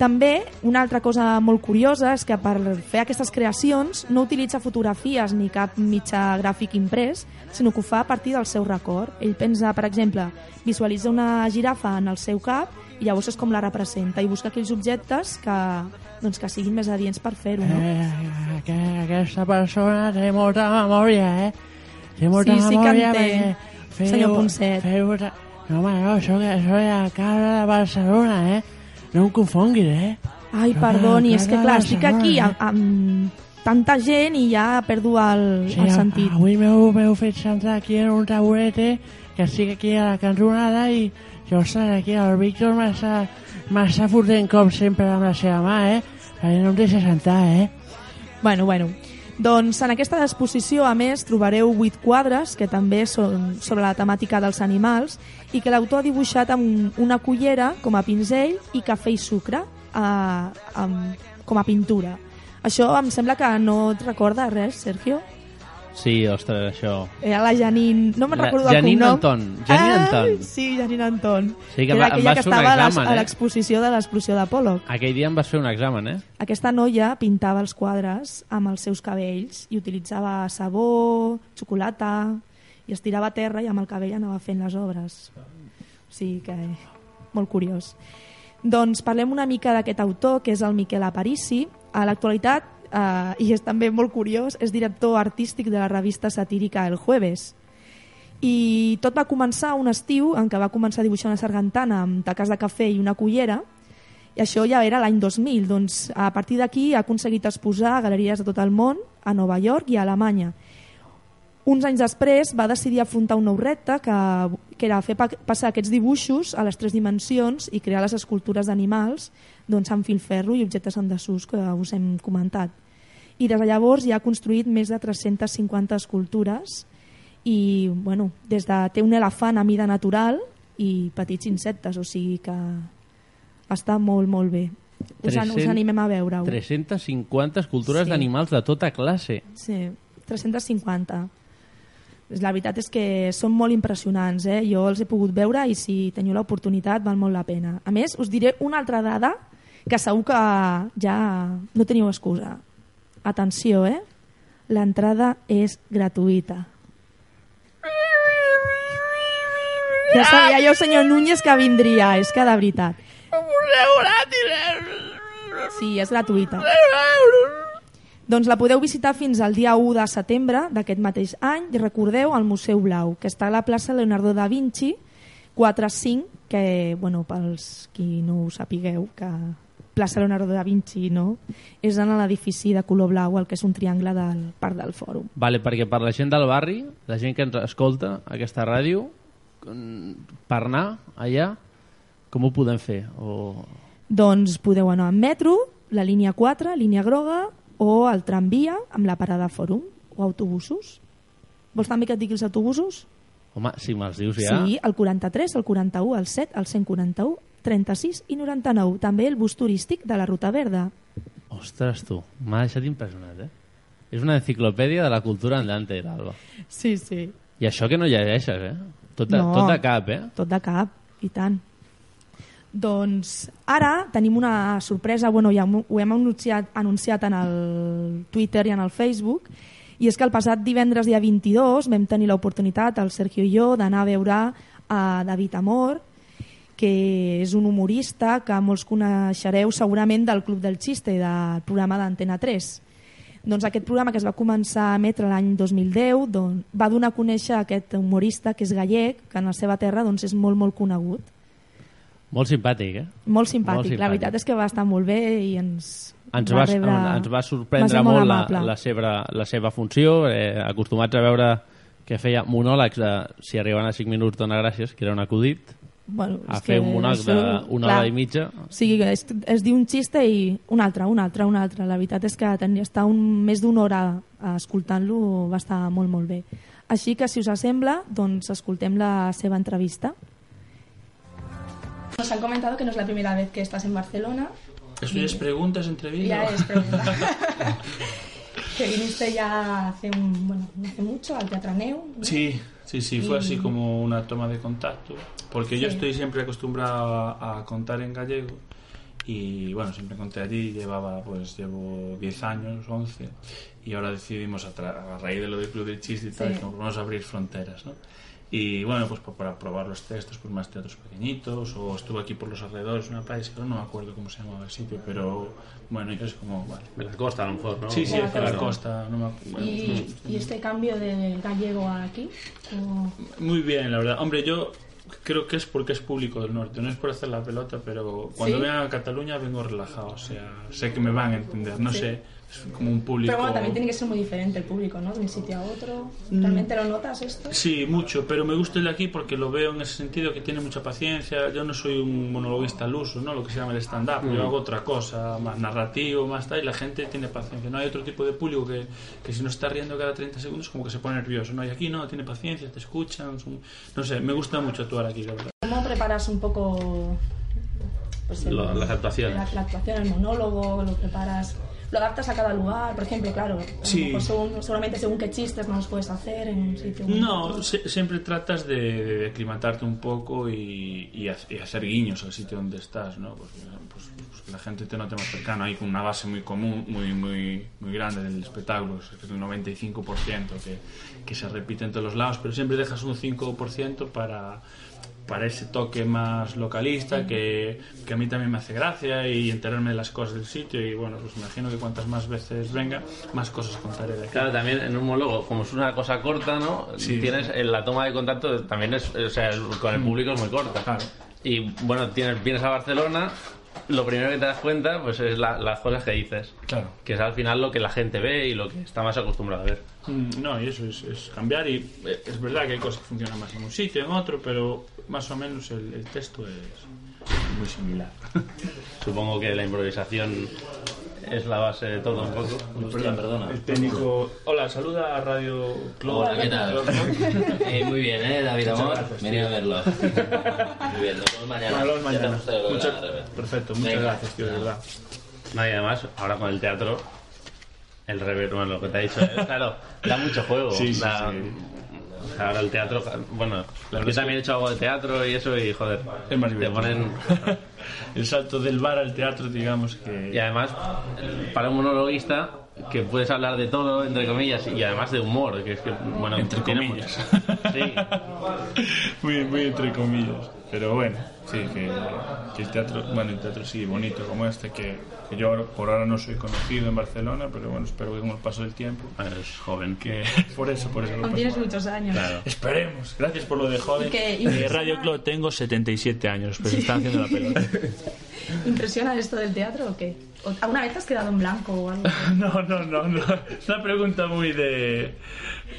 També, una altra cosa molt curiosa és que per fer aquestes creacions no utilitza fotografies ni cap mitjà gràfic imprès, sinó que ho fa a partir del seu record. Ell pensa, per exemple, visualitza una girafa en el seu cap i llavors és com la representa i busca aquells objectes que, doncs, que siguin més adients per fer-ho. No? Eh, que aquesta persona té molta memòria, eh? Té molta Sí, sí que en memòria té, senyor Ponset. Feu... No, home, no, soc, soc alcalde de Barcelona, eh? No em confonguis, eh? Ai, Soc perdoni, és que clar, estic aquí eh? amb, amb tanta gent i ja perdo el, Sí, el sentit. avui m'heu fet sentar aquí en un taburete que estic aquí a la cantonada i jo, ostres, aquí el Víctor m'està fotent com sempre amb la seva mà, eh? Perquè no em deixa sentar, eh? Bueno, bueno. Doncs en aquesta exposició, a més, trobareu vuit quadres que també són sobre la temàtica dels animals i que l'autor ha dibuixat amb una cullera com a pinzell i cafè i sucre a, amb, com a pintura. Això em sembla que no et recorda res, Sergio? Sí, ostres, això... Era la Janine... No me'n recordo del Janine cognom. Anton, Janine ah, Anton. Sí, Janine Anton. Sí, que Era va- em aquella que estava examen, a eh? l'exposició de l'explosió d'Apolo. Aquell dia em vas fer un examen, eh? Aquesta noia pintava els quadres amb els seus cabells i utilitzava sabó, xocolata, i es tirava a terra i amb el cabell anava fent les obres. O sigui que... molt curiós. Doncs parlem una mica d'aquest autor, que és el Miquel Aparici. A l'actualitat, eh, i és també molt curiós, és director artístic de la revista satírica El Jueves. I tot va començar un estiu en què va començar a dibuixar una sargantana amb taques de cafè i una cullera, i això ja era l'any 2000. Doncs a partir d'aquí ha aconseguit exposar a galeries de tot el món, a Nova York i a Alemanya. Uns anys després va decidir afrontar un nou repte que, que era fer pa passar aquests dibuixos a les tres dimensions i crear les escultures d'animals doncs, amb filferro i objectes en desús que us hem comentat. I des de llavors ja ha construït més de 350 escultures i bueno, des de té un elefant a mida natural i petits insectes, o sigui que està molt, molt bé. Us, an, us 300 animem a veure-ho. 350 escultures Sí. d'animals de tota classe. Sí, 350. La veritat és que són molt impressionants, eh? jo els he pogut veure i si teniu l'oportunitat val molt la pena. A més, us diré una altra dada que segur que ja no teniu excusa. Atenció, eh? L'entrada és gratuïta. Ja sabia jo, senyor Núñez, que vindria, és que de veritat. Sí, és gratuïta. Doncs la podeu visitar fins al dia 1 de setembre d'aquest mateix any i recordeu al Museu Blau, que està a la plaça Leonardo da Vinci 4-5, que, bueno, pels qui no ho sapigueu, que plaça Leonardo da Vinci, no? És en l'edifici de color blau, el que és un triangle del Parc del Fòrum. Vale, perquè per la gent del barri, la gent que ens escolta aquesta ràdio, mm, per anar allà, com ho podem fer? O... Doncs podeu anar en metro, la línia 4, línia groga, o el tramvia amb la parada Fòrum, o autobusos. Vols també que et digui els autobusos? Home, si me'ls dius ja... Sí, el 43, el 41, el 7, el 141, 36 i 99. També el bus turístic de la Ruta Verda. Ostres, tu, m'ha deixat impressionat, eh? És una enciclopèdia de la cultura andante, l'Alba. Sí, sí. I això que no llegeixes, eh? Tot de, No. tot de cap, eh? Tot de cap, i tant. Doncs ara tenim una sorpresa, bueno, ja ho hem anunciat, anunciat en el Twitter i en el Facebook, i és que el passat divendres dia 22 vam tenir l'oportunitat, el Sergio i jo, d'anar a veure a David Amor, que és un humorista que molts coneixereu segurament del Club del Xiste, del programa d'Antena 3. Doncs aquest programa que es va començar a emetre l'any 2010 doncs, va donar a conèixer aquest humorista que és gallec, que en la seva terra doncs, és molt, molt conegut. Molt simpàtic, eh? Molt simpàtic. La veritat és que va estar molt bé i ens, ens va, rebre... ens va va sorprendre ser molt, molt la, la, seva, la seva funció, eh, acostumats a veure que feia monòlegs de si arribaven a 5 minuts dona gràcies, que era un acudit, Bueno, a fer un monòleg d'una hora i mitja. O sigui, es, es diu un xiste i un altre, un altre, un altre. La veritat és que tenir, estar un, més d'una hora escoltant-lo va estar molt, molt bé. Així que, si us sembla, doncs escoltem la seva entrevista. Nos han comentado que no es la primera vez que estás en Barcelona. ¿Eso ya es preguntas, entrevistas? Ya es pregunta. [LAUGHS] que viniste ya hace, un, bueno, no hace mucho al Teatro Neu. ¿no? Sí, sí, sí, fue Y- así como una toma de contacto, porque yo Sí. estoy siempre acostumbrado a, a contar en gallego y bueno, siempre conté allí, llevaba pues llevo 10 años, 11 y ahora decidimos a, a raíz de lo del Club del Chiste y tal, Sí. vamos a abrir fronteras, ¿no? Y bueno, pues pa- para probar los textos, pues más teatros pequeñitos, o estuve aquí por los alrededores, una playa, que no me acuerdo cómo se llamaba el sitio, pero bueno, yo es como, vale. De la costa, a lo mejor, ¿no? Sí, sí, De la costa. no me acuerdo. Y, y este cambio de gallego a aquí, ¿cómo- Muy bien, la verdad. Hombre, yo creo que es porque es público del norte, no es por hacer la pelota, pero cuando ¿Sí? a Cataluña vengo relajado, o sea, sé que me van a entender, no Sí. sé, es como un público... Pero bueno, también tiene que ser muy diferente el público, ¿no? De un sitio a otro. Mm. ¿Realmente lo notas esto? Sí, mucho, pero me gusta el de aquí porque lo veo en ese sentido que tiene mucha paciencia. Yo no soy un monologuista al uso, ¿no? Lo que se llama el stand-up. Mm. Yo hago otra cosa, más narrativo, más tal, y la gente tiene paciencia. No hay otro tipo de público que, que si no está riendo cada 30 segundos como que se pone nervioso. No, y aquí no, tiene paciencia, te escuchan. son- No sé, me gusta mucho actuar aquí, la verdad. ¿Cómo preparas un poco pues, el- Lo- las actuaciones. La, la actuación, el monólogo, lo preparas, lo adaptas a cada lugar, por ejemplo, claro, Sí. según- seguramente según qué chistes no los puedes hacer en un sitio. No, se- siempre tratas de, de aclimatarte un poco y, y ha- y hacer guiños al sitio donde estás, ¿no? Pues, pues- pues que la gente te note más cercano, hay una base muy común, muy, muy, muy grande del espectáculo, es el 95% que, que se repite en todos los lados, pero siempre dejas un 5% para, para ese toque más localista que, que a mí también me hace gracia y enterarme de las cosas del sitio y bueno, pues imagino que cuantas más veces venga, más cosas contaré de aquí. Claro, también en un monólogo, como es una cosa corta, ¿no? Sí. Tienes eh, la toma de contacto también es, o sea, con el público es muy corta. Y bueno, tienes, vienes a Barcelona, lo primero que te das cuenta, pues es la- las cosas que dices. Claro. Que es al final lo que la gente ve y lo que está más acostumbrado a ver. Mm, No, y eso es, es cambiar y eh, es verdad que hay cosas que funcionan más en un sitio, en otro, pero más o menos el, el texto es muy similar. [LAUGHS] Supongo que la improvisación es la base de todo un poco. Perdón, perdona. El técnico... Hola, saluda a Radio Club. Hola, ¿qué tal? [LAUGHS] Eh, muy bien, ¿eh, David Muchas Amor? gracias, Venid tío. a verlo. [LAUGHS] Muy bien, nos vemos mañana. Nos vemos mañana. Muchas-. Perfecto, muchas Venga. gracias, tío, de verdad. No, y además, ahora con el teatro, el rever, bueno, lo que te ha dicho, eh, claro, da mucho juego. Sí, sí, da- sí. o sea, ahora el teatro, bueno, La yo también he hecho algo de teatro y eso y joder, Es más te ponen... [LAUGHS] el salto del bar al teatro, digamos que... Y además, para un monologuista, que puedes hablar de todo, entre comillas, y además de humor, que es que, bueno, Entre comillas. mucho- Sí, [LAUGHS] muy, muy entre comillas. Pero bueno, sí, que, que el teatro, bueno, el teatro sí, bonito como este, que, que yo ahora- por ahora no soy conocido en Barcelona, pero bueno, espero que con el paso del tiempo. Es joven. Que, [LAUGHS] por eso, por eso Aún tienes muchos años. Esperemos. Gracias por lo de joven. Y que Eh, Radio Club tengo 77 años, pero se están haciendo la pelota. [LAUGHS] ¿Impresiona esto del teatro o qué? ¿O ¿Alguna vez te has quedado en blanco o algo? [LAUGHS] No, no, no, no. Es una pregunta muy de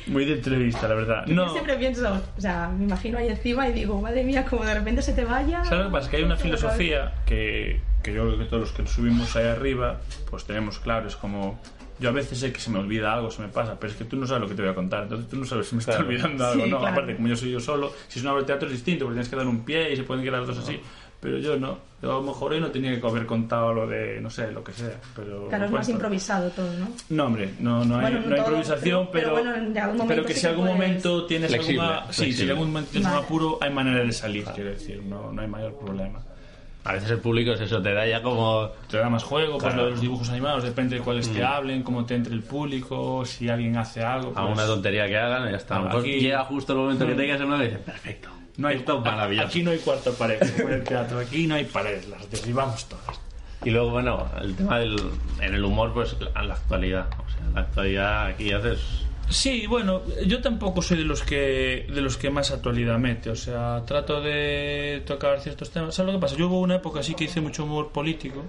muy de entrevista, la verdad. Yo No. siempre pienso, o sea, me imagino ahí encima y digo, madre mía, como de repente se te vaya. ¿Sabes lo que pasa? Que hay una filosofía que, que yo creo que todos los que subimos ahí arriba, pues tenemos claro, es como... Yo a veces sé que se me olvida algo, se me pasa, pero es que tú no sabes lo que te voy a contar, entonces tú no sabes si me está olvidando algo, Sí, ¿no? claro. Aparte, como yo soy yo solo, si es una obra de teatro es distinto, porque tienes que dar un pie y se pueden quedar dos así, pero yo no. Yo a lo mejor hoy no tenía que haber contado lo de, no sé, lo que sea, pero... Claro, es más improvisado todo, ¿no? No, hombre, no, no hay, Bueno, no no hay improvisación, pero- pero, pero bueno, pero que sí si algún puedes- momento tienes Flexible, alguna... Sí, si flexible. en algún momento tienes Vale. un apuro, hay manera de salir, quiero decir, no, no hay mayor problema. A veces el público es eso, te da ya como... Te da más juego, pues Claro. lo de los dibujos animados, depende de cuáles te Mm. hablen, cómo te entre el público, si alguien hace algo. A pues- una tontería que hagan ya está. A lo mejor Aquí- llega justo el momento que [LAUGHS] tengas en una y dices, perfecto. No hay, [LAUGHS] es maravilloso. Aquí no hay cuarta pared, como en el teatro, aquí no hay paredes, las derribamos todas. Y luego, bueno, el tema del en el humor, pues en la actualidad. O sea, la actualidad aquí haces Sí, bueno, yo tampoco soy de los que de los que más actualidad mete, o sea, trato de tocar ciertos temas. ¿Sabes lo que pasa? Yo hubo una época así que hice mucho humor político.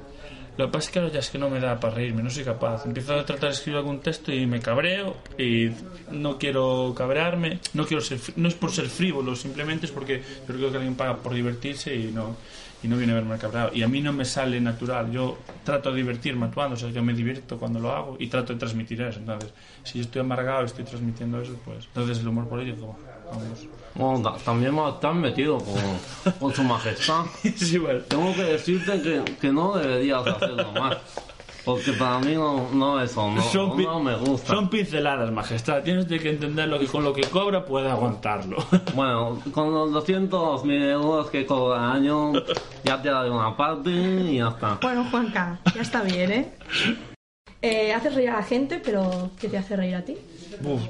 Lo que pasa es que ahora ya es que no me da para reírme, no soy capaz. Empiezo a tratar de escribir algún texto y me cabreo y no quiero cabrearme, no quiero ser no es por ser frívolo, simplemente es porque yo creo que alguien paga por divertirse y no y no viene a verme cabreado. Y a mí no me sale natural. Yo trato de divertirme actuando, o sea, yo me divierto cuando lo hago y trato de transmitir eso. Entonces, si yo estoy amargado y estoy transmitiendo eso, pues entonces el humor político, vamos. Bueno, ta- también estás metido con, con su majestad. [LAUGHS] Tengo que decirte que, que no deberías hacerlo más. Porque para mí no, no eso, no, Son no me gusta. Son pinceladas, majestad. Tienes que entenderlo que con lo que cobra puede aguantarlo. [LAUGHS] Bueno, con los 200 mil euros que cobra al año, ya te daré una parte y ya está. Bueno, Juanca, ya está bien, ¿eh? [LAUGHS] Eh, Haces reír a la gente, pero ¿qué te hace reír a ti? Uf,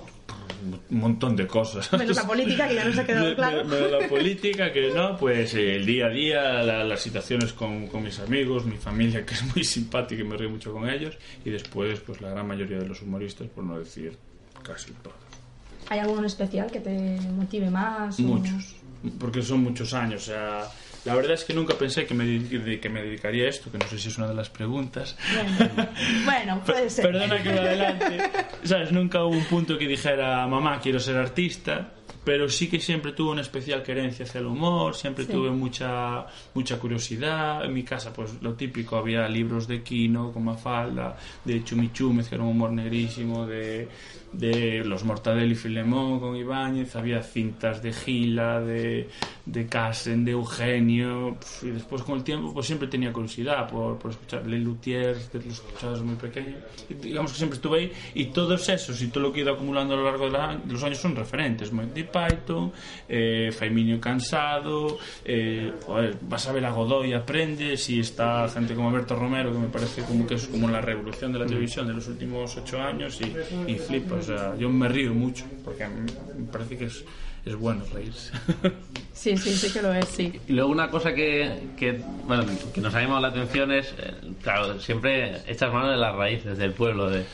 un montón de cosas. Menos la política, que ya nos ha quedado claro. me- me- la [LAUGHS] política, que no, pues eh, el día a día, la- las situaciones con, con mis amigos, mi familia, que es muy [LAUGHS] simpática y me río mucho con ellos, y después, pues la gran mayoría de los humoristas, por no decir casi todos. ¿Hay alguno especial que te motive más? o- Muchos, porque son muchos años. O sea, la verdad es que nunca pensé que me, que me dedicaría a esto, que no sé si es una de las preguntas. Bueno, bueno, puede ser. Perdona que me adelante. ¿Sabes? Nunca hubo un punto que dijera, mamá, quiero ser artista. Pero sí que siempre tuve una especial querencia hacia el humor, siempre Sí. tuve mucha mucha curiosidad. En mi casa, pues lo típico, había libros de Kino, con Mafalda, de Chumichúmez, que era un humor negrísimo, de, de Los Mortadelo y Filemón con Ibáñez, había cintas de Gila, de, de Casen, de Eugenio, y después con el tiempo pues siempre tenía curiosidad por, por escuchar Le Luthier, que los escuchaba desde muy pequeño. Y digamos que siempre estuve ahí y todos esos y todo lo que he ido acumulando a lo largo de, la- de los años son referentes. Monty Python, eh, Faiminio Cansado, eh, joder, vas a ver a Godoy, aprendes y está gente como Alberto Romero que me parece como que es como la revolución de la televisión de los últimos ocho años y, y flipa. O sea, yo me río mucho porque me parece que es, es bueno reírse. [LAUGHS] Sí, sí, sí que lo es, sí. Y luego una cosa que, que, bueno, que nos ha llamado la atención es, eh, claro, siempre echas mano de las raíces del pueblo, de,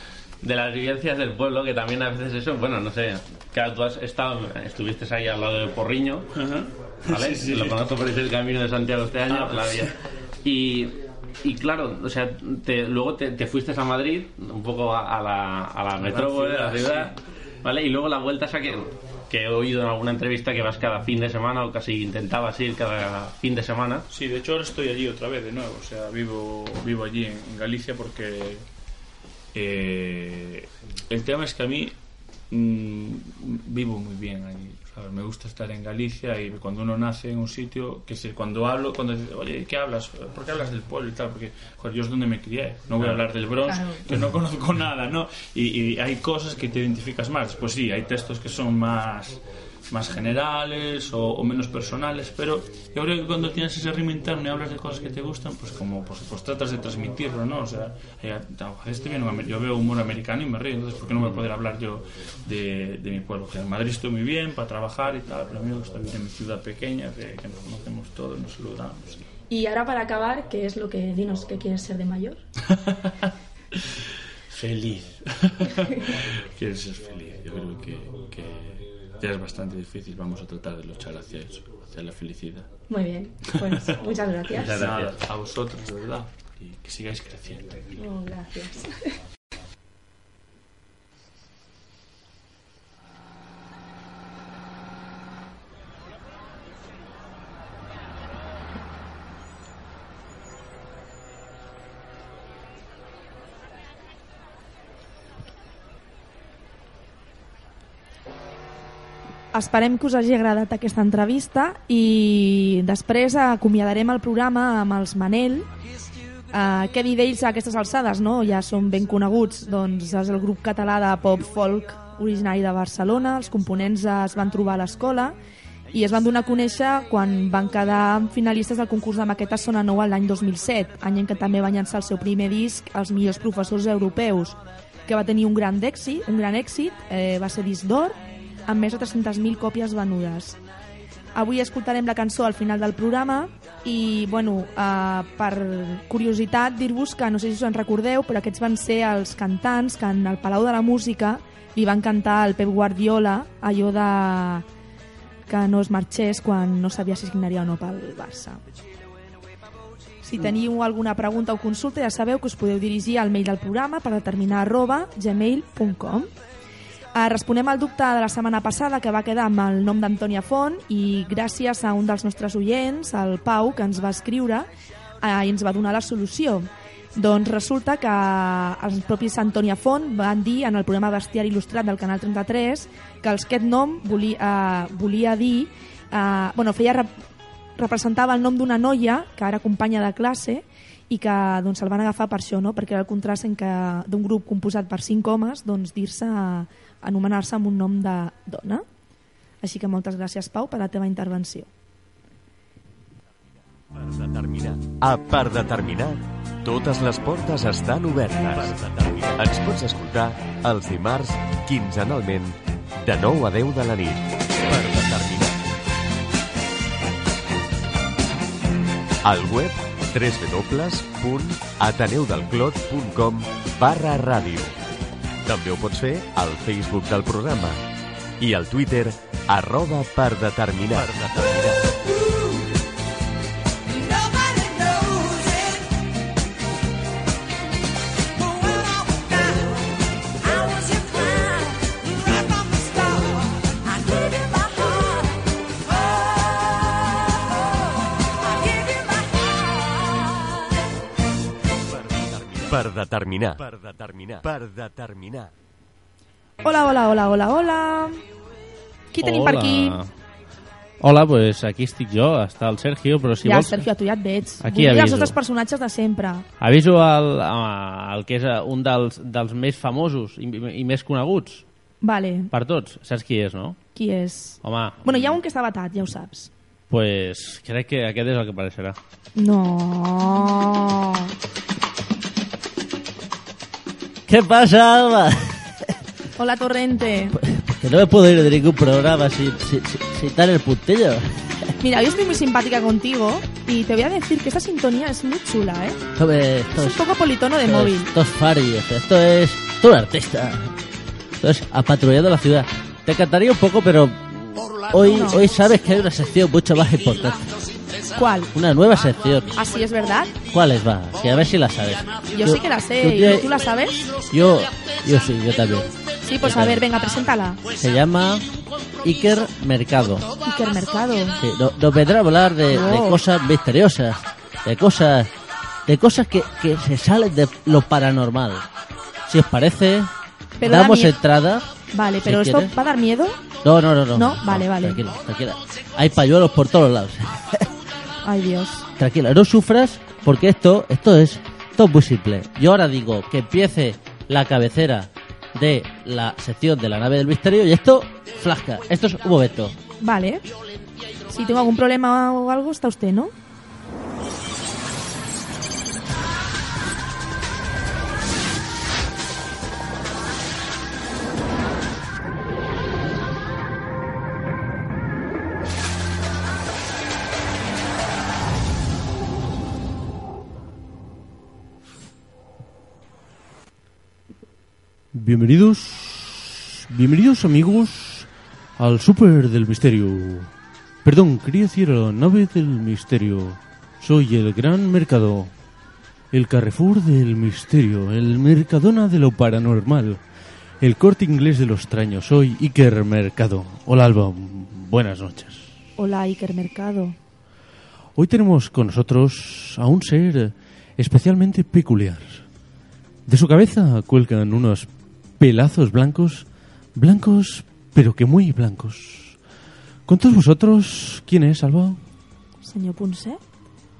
de las vivencias del pueblo, que también a veces eso, bueno, no sé, claro, tú has estado, estuviste ahí al lado de Porriño, ¿vale? [LAUGHS] Sí, sí. Lo conozco por el camino de Santiago este año, Ah, la pues. vía. Y, y claro, o sea, te- luego te, te fuiste a Madrid, un poco a, a la, a la la metrópoli, a la ciudad, ¿vale? Y luego la vuelta esa que, que he oído en alguna entrevista que vas cada fin de semana o casi intentabas ir cada fin de semana. Sí, de hecho ahora estoy allí otra vez de nuevo, o sea, vivo, vivo allí en, en Galicia porque eh, el tema es que a mí mm, vivo muy bien allí, ¿sabes? me gusta estar en Galicia y cuando uno nace en un sitio, que sé, cuando hablo, cuando dice, oye, ¿qué hablas? ¿Por qué hablas del pueblo y tal? Porque, joder, yo es donde me crié, no voy a hablar del Bronx, que no conozco nada, ¿no? Y, y hay cosas que te identificas más, pues sí, hay textos que son más más generales o, o menos personales, pero yo creo que cuando tienes ese ritmo interno y hablas de cosas que te gustan, pues como pues, pues tratas de transmitirlo, ¿no? O sea, eh, a veces te viene un amer- yo veo humor americano y me río, entonces ¿por qué no me poder hablar yo de, de mi pueblo? Que en Madrid estoy muy bien para trabajar y tal, pero a mí me gusta vivir en mi ciudad pequeña, que, que nos conocemos todos, nos saludamos. Y ahora para acabar, ¿qué es lo que dinos que quieres ser de mayor? [LAUGHS] Feliz. [LAUGHS] Quieres ser feliz. Yo creo que, que ya es bastante difícil. Vamos a tratar de luchar hacia eso, hacia la felicidad. Muy bien, pues [LAUGHS] muchas gracias. Nada, a vosotros, de verdad. Y que sigáis creciendo. Oh, gracias. [LAUGHS] Esperem que us hagi agradat aquesta entrevista i després acomiadarem el programa amb els Manel. Uh, què dir d'ells a aquestes alçades, no? Ja són ben coneguts. Doncs és el grup català de pop-folk originari de Barcelona. Els components es van trobar a l'escola i es van donar a conèixer quan van quedar finalistes del concurs de maquetes Sona Nou l'any 2007, any en què també van llançar el seu primer disc Els millors professors europeus, que va tenir un gran èxit, un gran èxit eh, va ser disc d'or, amb més de 300.000 còpies venudes. avui escoltarem la cançó al final del programa i, bueno, eh, per curiositat, dir-vos que, no sé si us en recordeu, però aquests van ser els cantants que en el Palau de la Música li van cantar al Pep Guardiola allò de que no es marxés quan no sabia si signaria o no pel Barça. Si teniu alguna pregunta o consulta ja sabeu que us podeu dirigir al mail del programa per determinar arroba gmail.com Eh, responem al dubte de la setmana passada que va quedar amb el nom d'Antònia Font i gràcies a un dels nostres oients, el Pau, que ens va escriure eh, i ens va donar la solució. Doncs resulta que els propis Antònia Font van dir en el programa Bestiari Il·lustrat del Canal 33 que els aquest nom volia, eh, volia dir... Eh, bueno, feia rep representava el nom d'una noia que era companya de classe i que doncs, se'l van agafar per això, no? perquè era el contrast en què d'un grup composat per cinc homes doncs, dir-se, anomenar-se amb un nom de dona. Així que moltes gràcies, Pau, per la teva intervenció. Per determinar. A per determinar, totes les portes estan obertes. Ens pots escoltar els dimarts, quinzenalment, de 9 a 10 de la nit. Per determinar. Al web www.ateneudelclot.com barra ràdio. També ho pots fer al Facebook del programa i al Twitter arroba per determinar. Per determinar. Per determinar. Per determinar. Per determinar. Hola, hola, hola, hola, hola. Qui tenim per aquí? Hola, pues aquí estic jo, està el Sergio, però si ja, vols... Sergio, tu ja et veig. Aquí Vull dir els aviso. nostres personatges de sempre. Aviso el, el que és un dels, dels més famosos i, i més coneguts Vale, per tots. Saps qui és, no? qui és? Home, Bueno, hi ha un que està batat, ja ho saps. pues crec que aquest és el que apareixerà. No. ¿Qué pasa, Alba? Hola, Torrente. Que no me puedo ir de ningún programa sin, sin, sin, sin dar el puntillo. Mira, hoy estoy muy simpática contigo y te voy a decir que esta sintonía es muy chula, ¿eh? Esto, esto Es un poco politono de esto es- móvil. Esto es Fari, esto, es... Tú artista. Esto es apatrullando la ciudad. Te cantaría un poco, pero... Hoy, No. hoy sabes que hay una sección mucho más importante. ¿Cuál? Una nueva sección. Así es verdad. ¿Cuál es, va? Que a ver si la sabes. Yo sí que la sé. tú ¿Y tú la sabes? Yo, yo sí, yo también. Sí, pues Yo a ver, también. venga, preséntala. Se llama Iker Mercado. Iker Mercado. Sí, no- nos vendrá a hablar de, de Oh. cosas misteriosas, de cosas, de cosas que, que se salen de lo paranormal. Si os parece, Pero da damos miedo. entrada. Vale, si pero ¿esto quieres. va a dar miedo? No, no, no, no. No, vale, vale. Tranquila, tranquila. Hay pañuelos por todos lados. [LAUGHS] Ay, Dios. Tranquila, no sufras, porque esto, esto es, esto es muy simple. Yo ahora digo que empiece la cabecera de la sección de la nave del misterio y esto, flasca. Esto es un momento. Vale. Si tengo algún problema o algo, está usted, ¿no? Bienvenidos, bienvenidos amigos al Super del Misterio. Perdón, quería decir a la nave del misterio. Soy el Gran Mercado, el Carrefour del Misterio, el Mercadona de lo Paranormal, el Corte Inglés de lo Extraño. Soy Iker Mercado. Hola Alba, buenas noches. Hola, Iker Mercado. Hoy tenemos con nosotros a un ser especialmente peculiar. De su cabeza cuelgan unos pelazos blancos, blancos, pero que muy blancos. Con todos vosotros, ¿quién es, Alba? Senyor Ponset?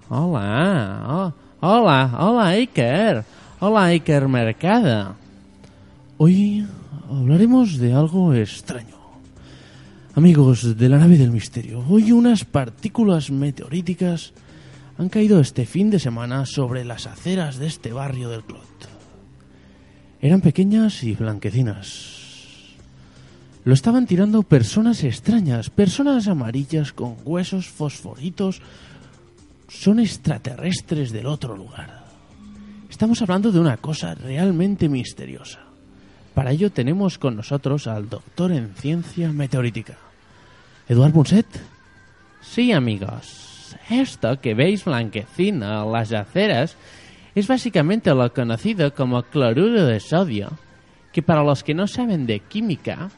Hola, oh, hola, hola Iker, hola Iker Mercado. Hoy hablaremos de algo extraño. Amigos de la nave del misterio, hoy unas partículas meteoríticas han caído este fin de semana sobre las aceras de este barrio del Clot. Eran pequeñas y blanquecinas. lo estaban tirando personas extrañas, personas amarillas con huesos fosforitos. Son extraterrestres del otro lugar. Estamos hablando de una cosa realmente misteriosa. Para ello tenemos con nosotros al doctor en ciencia meteorítica. ¿Eduard Monset? Sí, amigos. Esto que veis blanquecino las aceras es básicamente lo conocido como cloruro de sodio, que para los que no saben de química,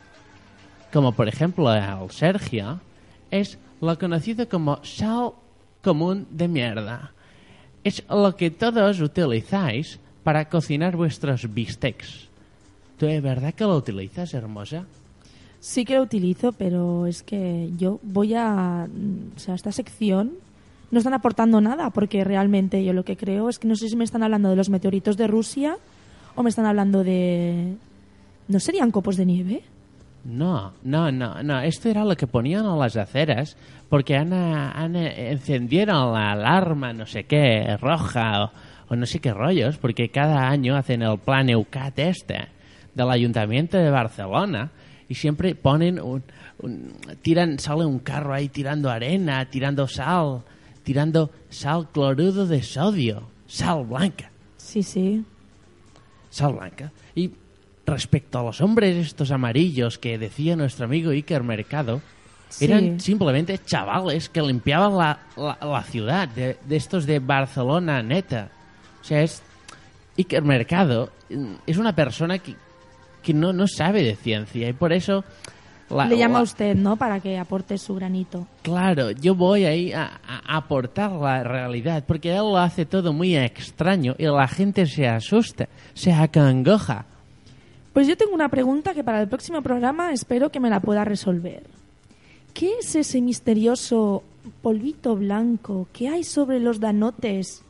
como por ejemplo el Sergio, es lo conocido como sal común de mierda. Es lo que todos utilizáis para cocinar vuestros bistecs. ¿Tú de verdad que lo utilizas, hermosa? Sí que lo utilizo, pero es que yo voy a... O sea, esta sección no están aportando nada, porque realmente yo lo que creo es que no sé si me están hablando de los meteoritos de Rusia o me están hablando de... ¿No serían copos de nieve? No, no, no, no. Esto era lo que ponían en las aceras porque encendieron la alarma, no sé qué, roja o, o no sé qué rollos, porque cada año hacen el plan EUCAT este del Ayuntamiento de Barcelona y siempre ponen un, un- tiran sale un carro ahí tirando arena, tirando sal, tirando sal cloruro de sodio, sal blanca. Sí, sí. Sal blanca. Y respecto a los hombres estos amarillos que decía nuestro amigo Iker Mercado, Sí. eran simplemente chavales que limpiaban la, la, la ciudad de, de estos de Barcelona neta. O sea, es Iker Mercado mm, es una persona que, que no, no sabe de ciencia y por eso... la- Le llama la- a usted, ¿no? Para que aporte su granito. Claro, yo voy ahí a, a aportar la realidad, porque él lo hace todo muy extraño y la gente se asusta, se acongoja. Pues yo tengo una pregunta que para el próximo programa espero que me la pueda resolver. ¿Qué es ese misterioso polvito blanco que hay sobre los danotes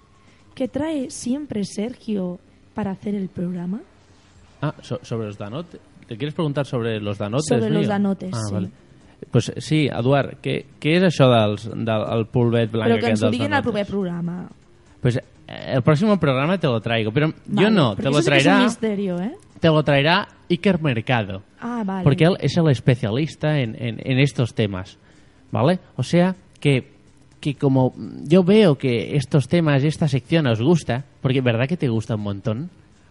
que trae siempre Sergio para hacer el programa? Ah, so- sobre los danotes. ¿Te quieres preguntar sobre los danotes? Sobre los danotes, ah, sí. Vale. Pues sí, Eduard, què, què és això dels, del el polvet blanc Pero que ens ho diguin al primer programa. Pues eh, el próximo programa te lo traigo, pero yo Vale, no, porque te lo eso sí es un traerá, misterio, ¿eh? te lo traerá Iker Mercado. Ah, vale. Porque él es el especialista en, en- en estos temas, ¿vale? O sea que, que como yo veo que estos temas, esta sección os gusta, porque verdad que te gusta un montón,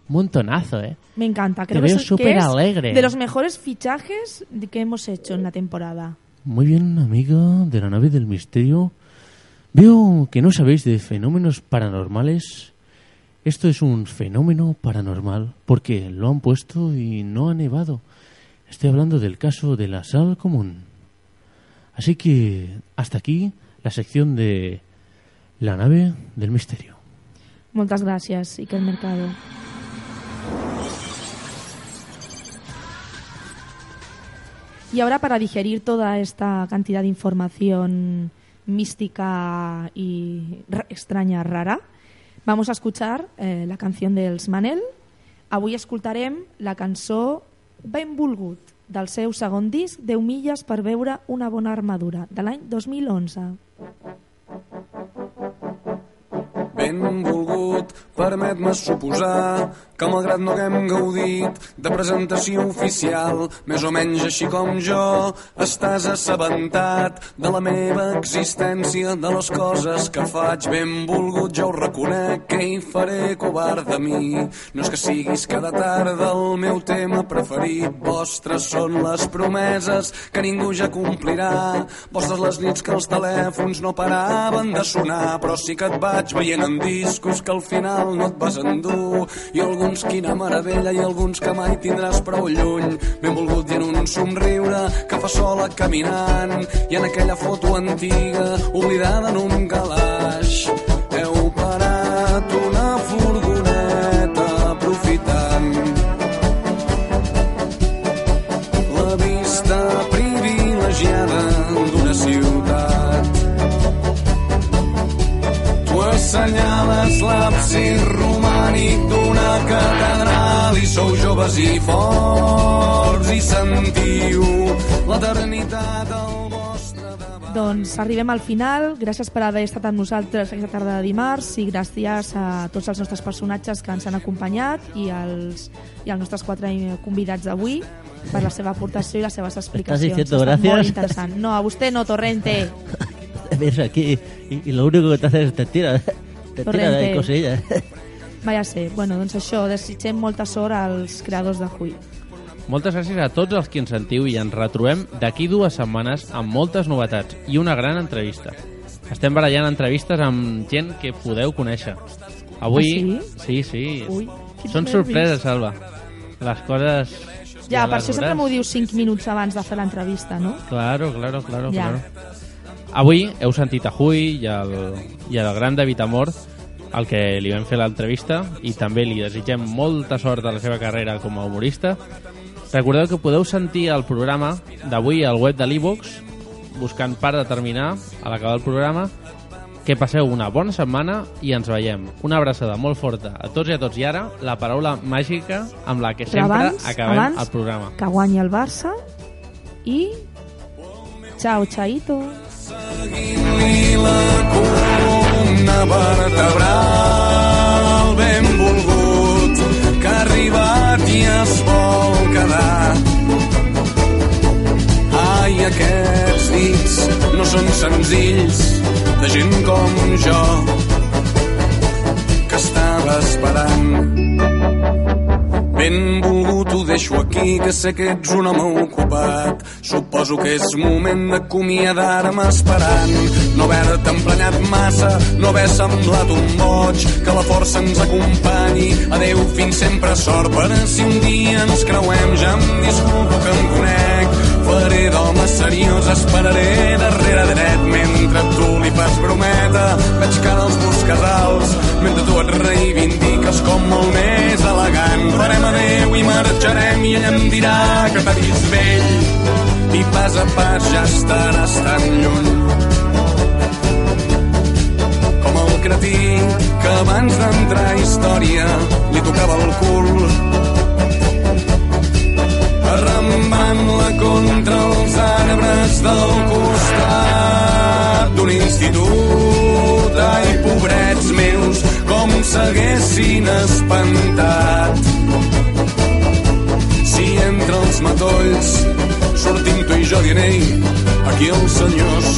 montonazo, ¿eh? Me encanta. Te Creo veo que es- que súper es alegre. De los mejores fichajes que hemos hecho en la temporada. Muy bien, amiga de la nave del misterio. Veo que no sabéis de fenómenos paranormales. Esto es un fenómeno paranormal porque lo han puesto y no ha nevado. Estoy hablando del caso de la sal común. Así que hasta aquí la sección de la nave del misterio. Muchas gracias, Iker Mercado. Y ahora para digerir toda esta cantidad de información mística y ra- extraña, rara, vamos a escuchar eh, la canción dels Manel. Avui escoltarem la cançó Benvolgut, del seu segon disc, 10 milles per veure una bona armadura, de l'any 2011. Benvolgut, permet-me suposar que malgrat no haguem gaudit de presentació oficial, més o menys així com jo, estàs assabentat de la meva existència, de les coses que faig. Benvolgut, ja ho reconec, que hi faré covard de mi. No és que siguis cada tarda el meu tema preferit, vostres són les promeses que ningú ja complirà, vostres les nits que els telèfons no paraven de sonar, però sí que et vaig veient en discos que al final no et vas endur, i alguns quina meravella i alguns que mai tindràs prou lluny, benvolgut i en un somriure que fa sola caminant, i en aquella foto antiga oblidada en un calaix. Heu parat una furgoneta aprofitant la vista privilegiada d'una ciutat. Tu l'absis romànic d'una catedral i sou joves i forts i sentiu l'eternitat al vostre davant. Doncs arribem al final. Gràcies per haver estat amb nosaltres aquesta tarda de dimarts i gràcies a tots els nostres personatges que ens han acompanyat i als, i als nostres quatre convidats d'avui per la seva aportació i les seves explicacions. diciendo estat gracias? Molt interessant. No, a vostè no, Torrente. [LAUGHS] Ves aquí y, y lo único que te hace es te tira, te tira de Torrente. cosillas. Vaya ser. Bueno, doncs això, desitgem molta sort als creadors de Hui. Moltes gràcies a tots els que ens sentiu i ens retrobem d'aquí dues setmanes amb moltes novetats i una gran entrevista. Estem barallant entrevistes amb gent que podeu conèixer. Avui... Ah, sí? Sí, Ui, quins Són sorpreses, Salva. Les coses... Ja, per les això sempre m'ho diu 5 minuts abans de fer l'entrevista, no? Claro, claro, claro, Ja. claro. Avui heu sentit a Hui i al, i al gran David Amor el que li vam fer l'entrevista i també li desitgem molta sort a la seva carrera com a humorista. Recordeu que podeu sentir el programa d'avui al web de l'e-box buscant part de terminar a l'acabar el programa que passeu una bona setmana i ens veiem. Una abraçada molt forta a tots i a tots. I ara, la paraula màgica amb la que Però sempre abans- acabem abans- el programa. Que guanyi el Barça i... Ciao, chaito. La columna vertebral ben volgut que. Ai, aquests no són senzills de gent com jo que estava esperant. Ben volgut ho deixo aquí, que sé que ets un home ocupat. Suposo que és moment d'acomiadar-me esperant. No haver-te emprenyat massa, no haver semblat un boig, que la força ens acompanyi. Adeu, fins sempre sort, per si un dia ens creuem, ja em disculpo que em conec. Faré d'home seriós, esperaré darrere dret mentre tu li fas brometa. Veig cara als bus casals, mentre tu et reivindiques com molt més elegant. Farem adeu i marxarem i ella em dirà que t'ha vist vell i pas a pas ja estaràs tan lluny. Com el cretí que abans d'entrar a història li tocava el cul arrambant-la contra els arbres del costat d'un institut. Ai, pobrets meus, com s'haguessin espantat. Si entre els matolls sortim tu i jo dient, ei, aquí els senyors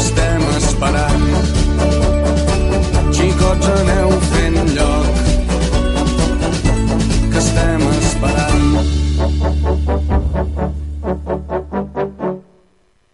estem esperant. Xicots, aneu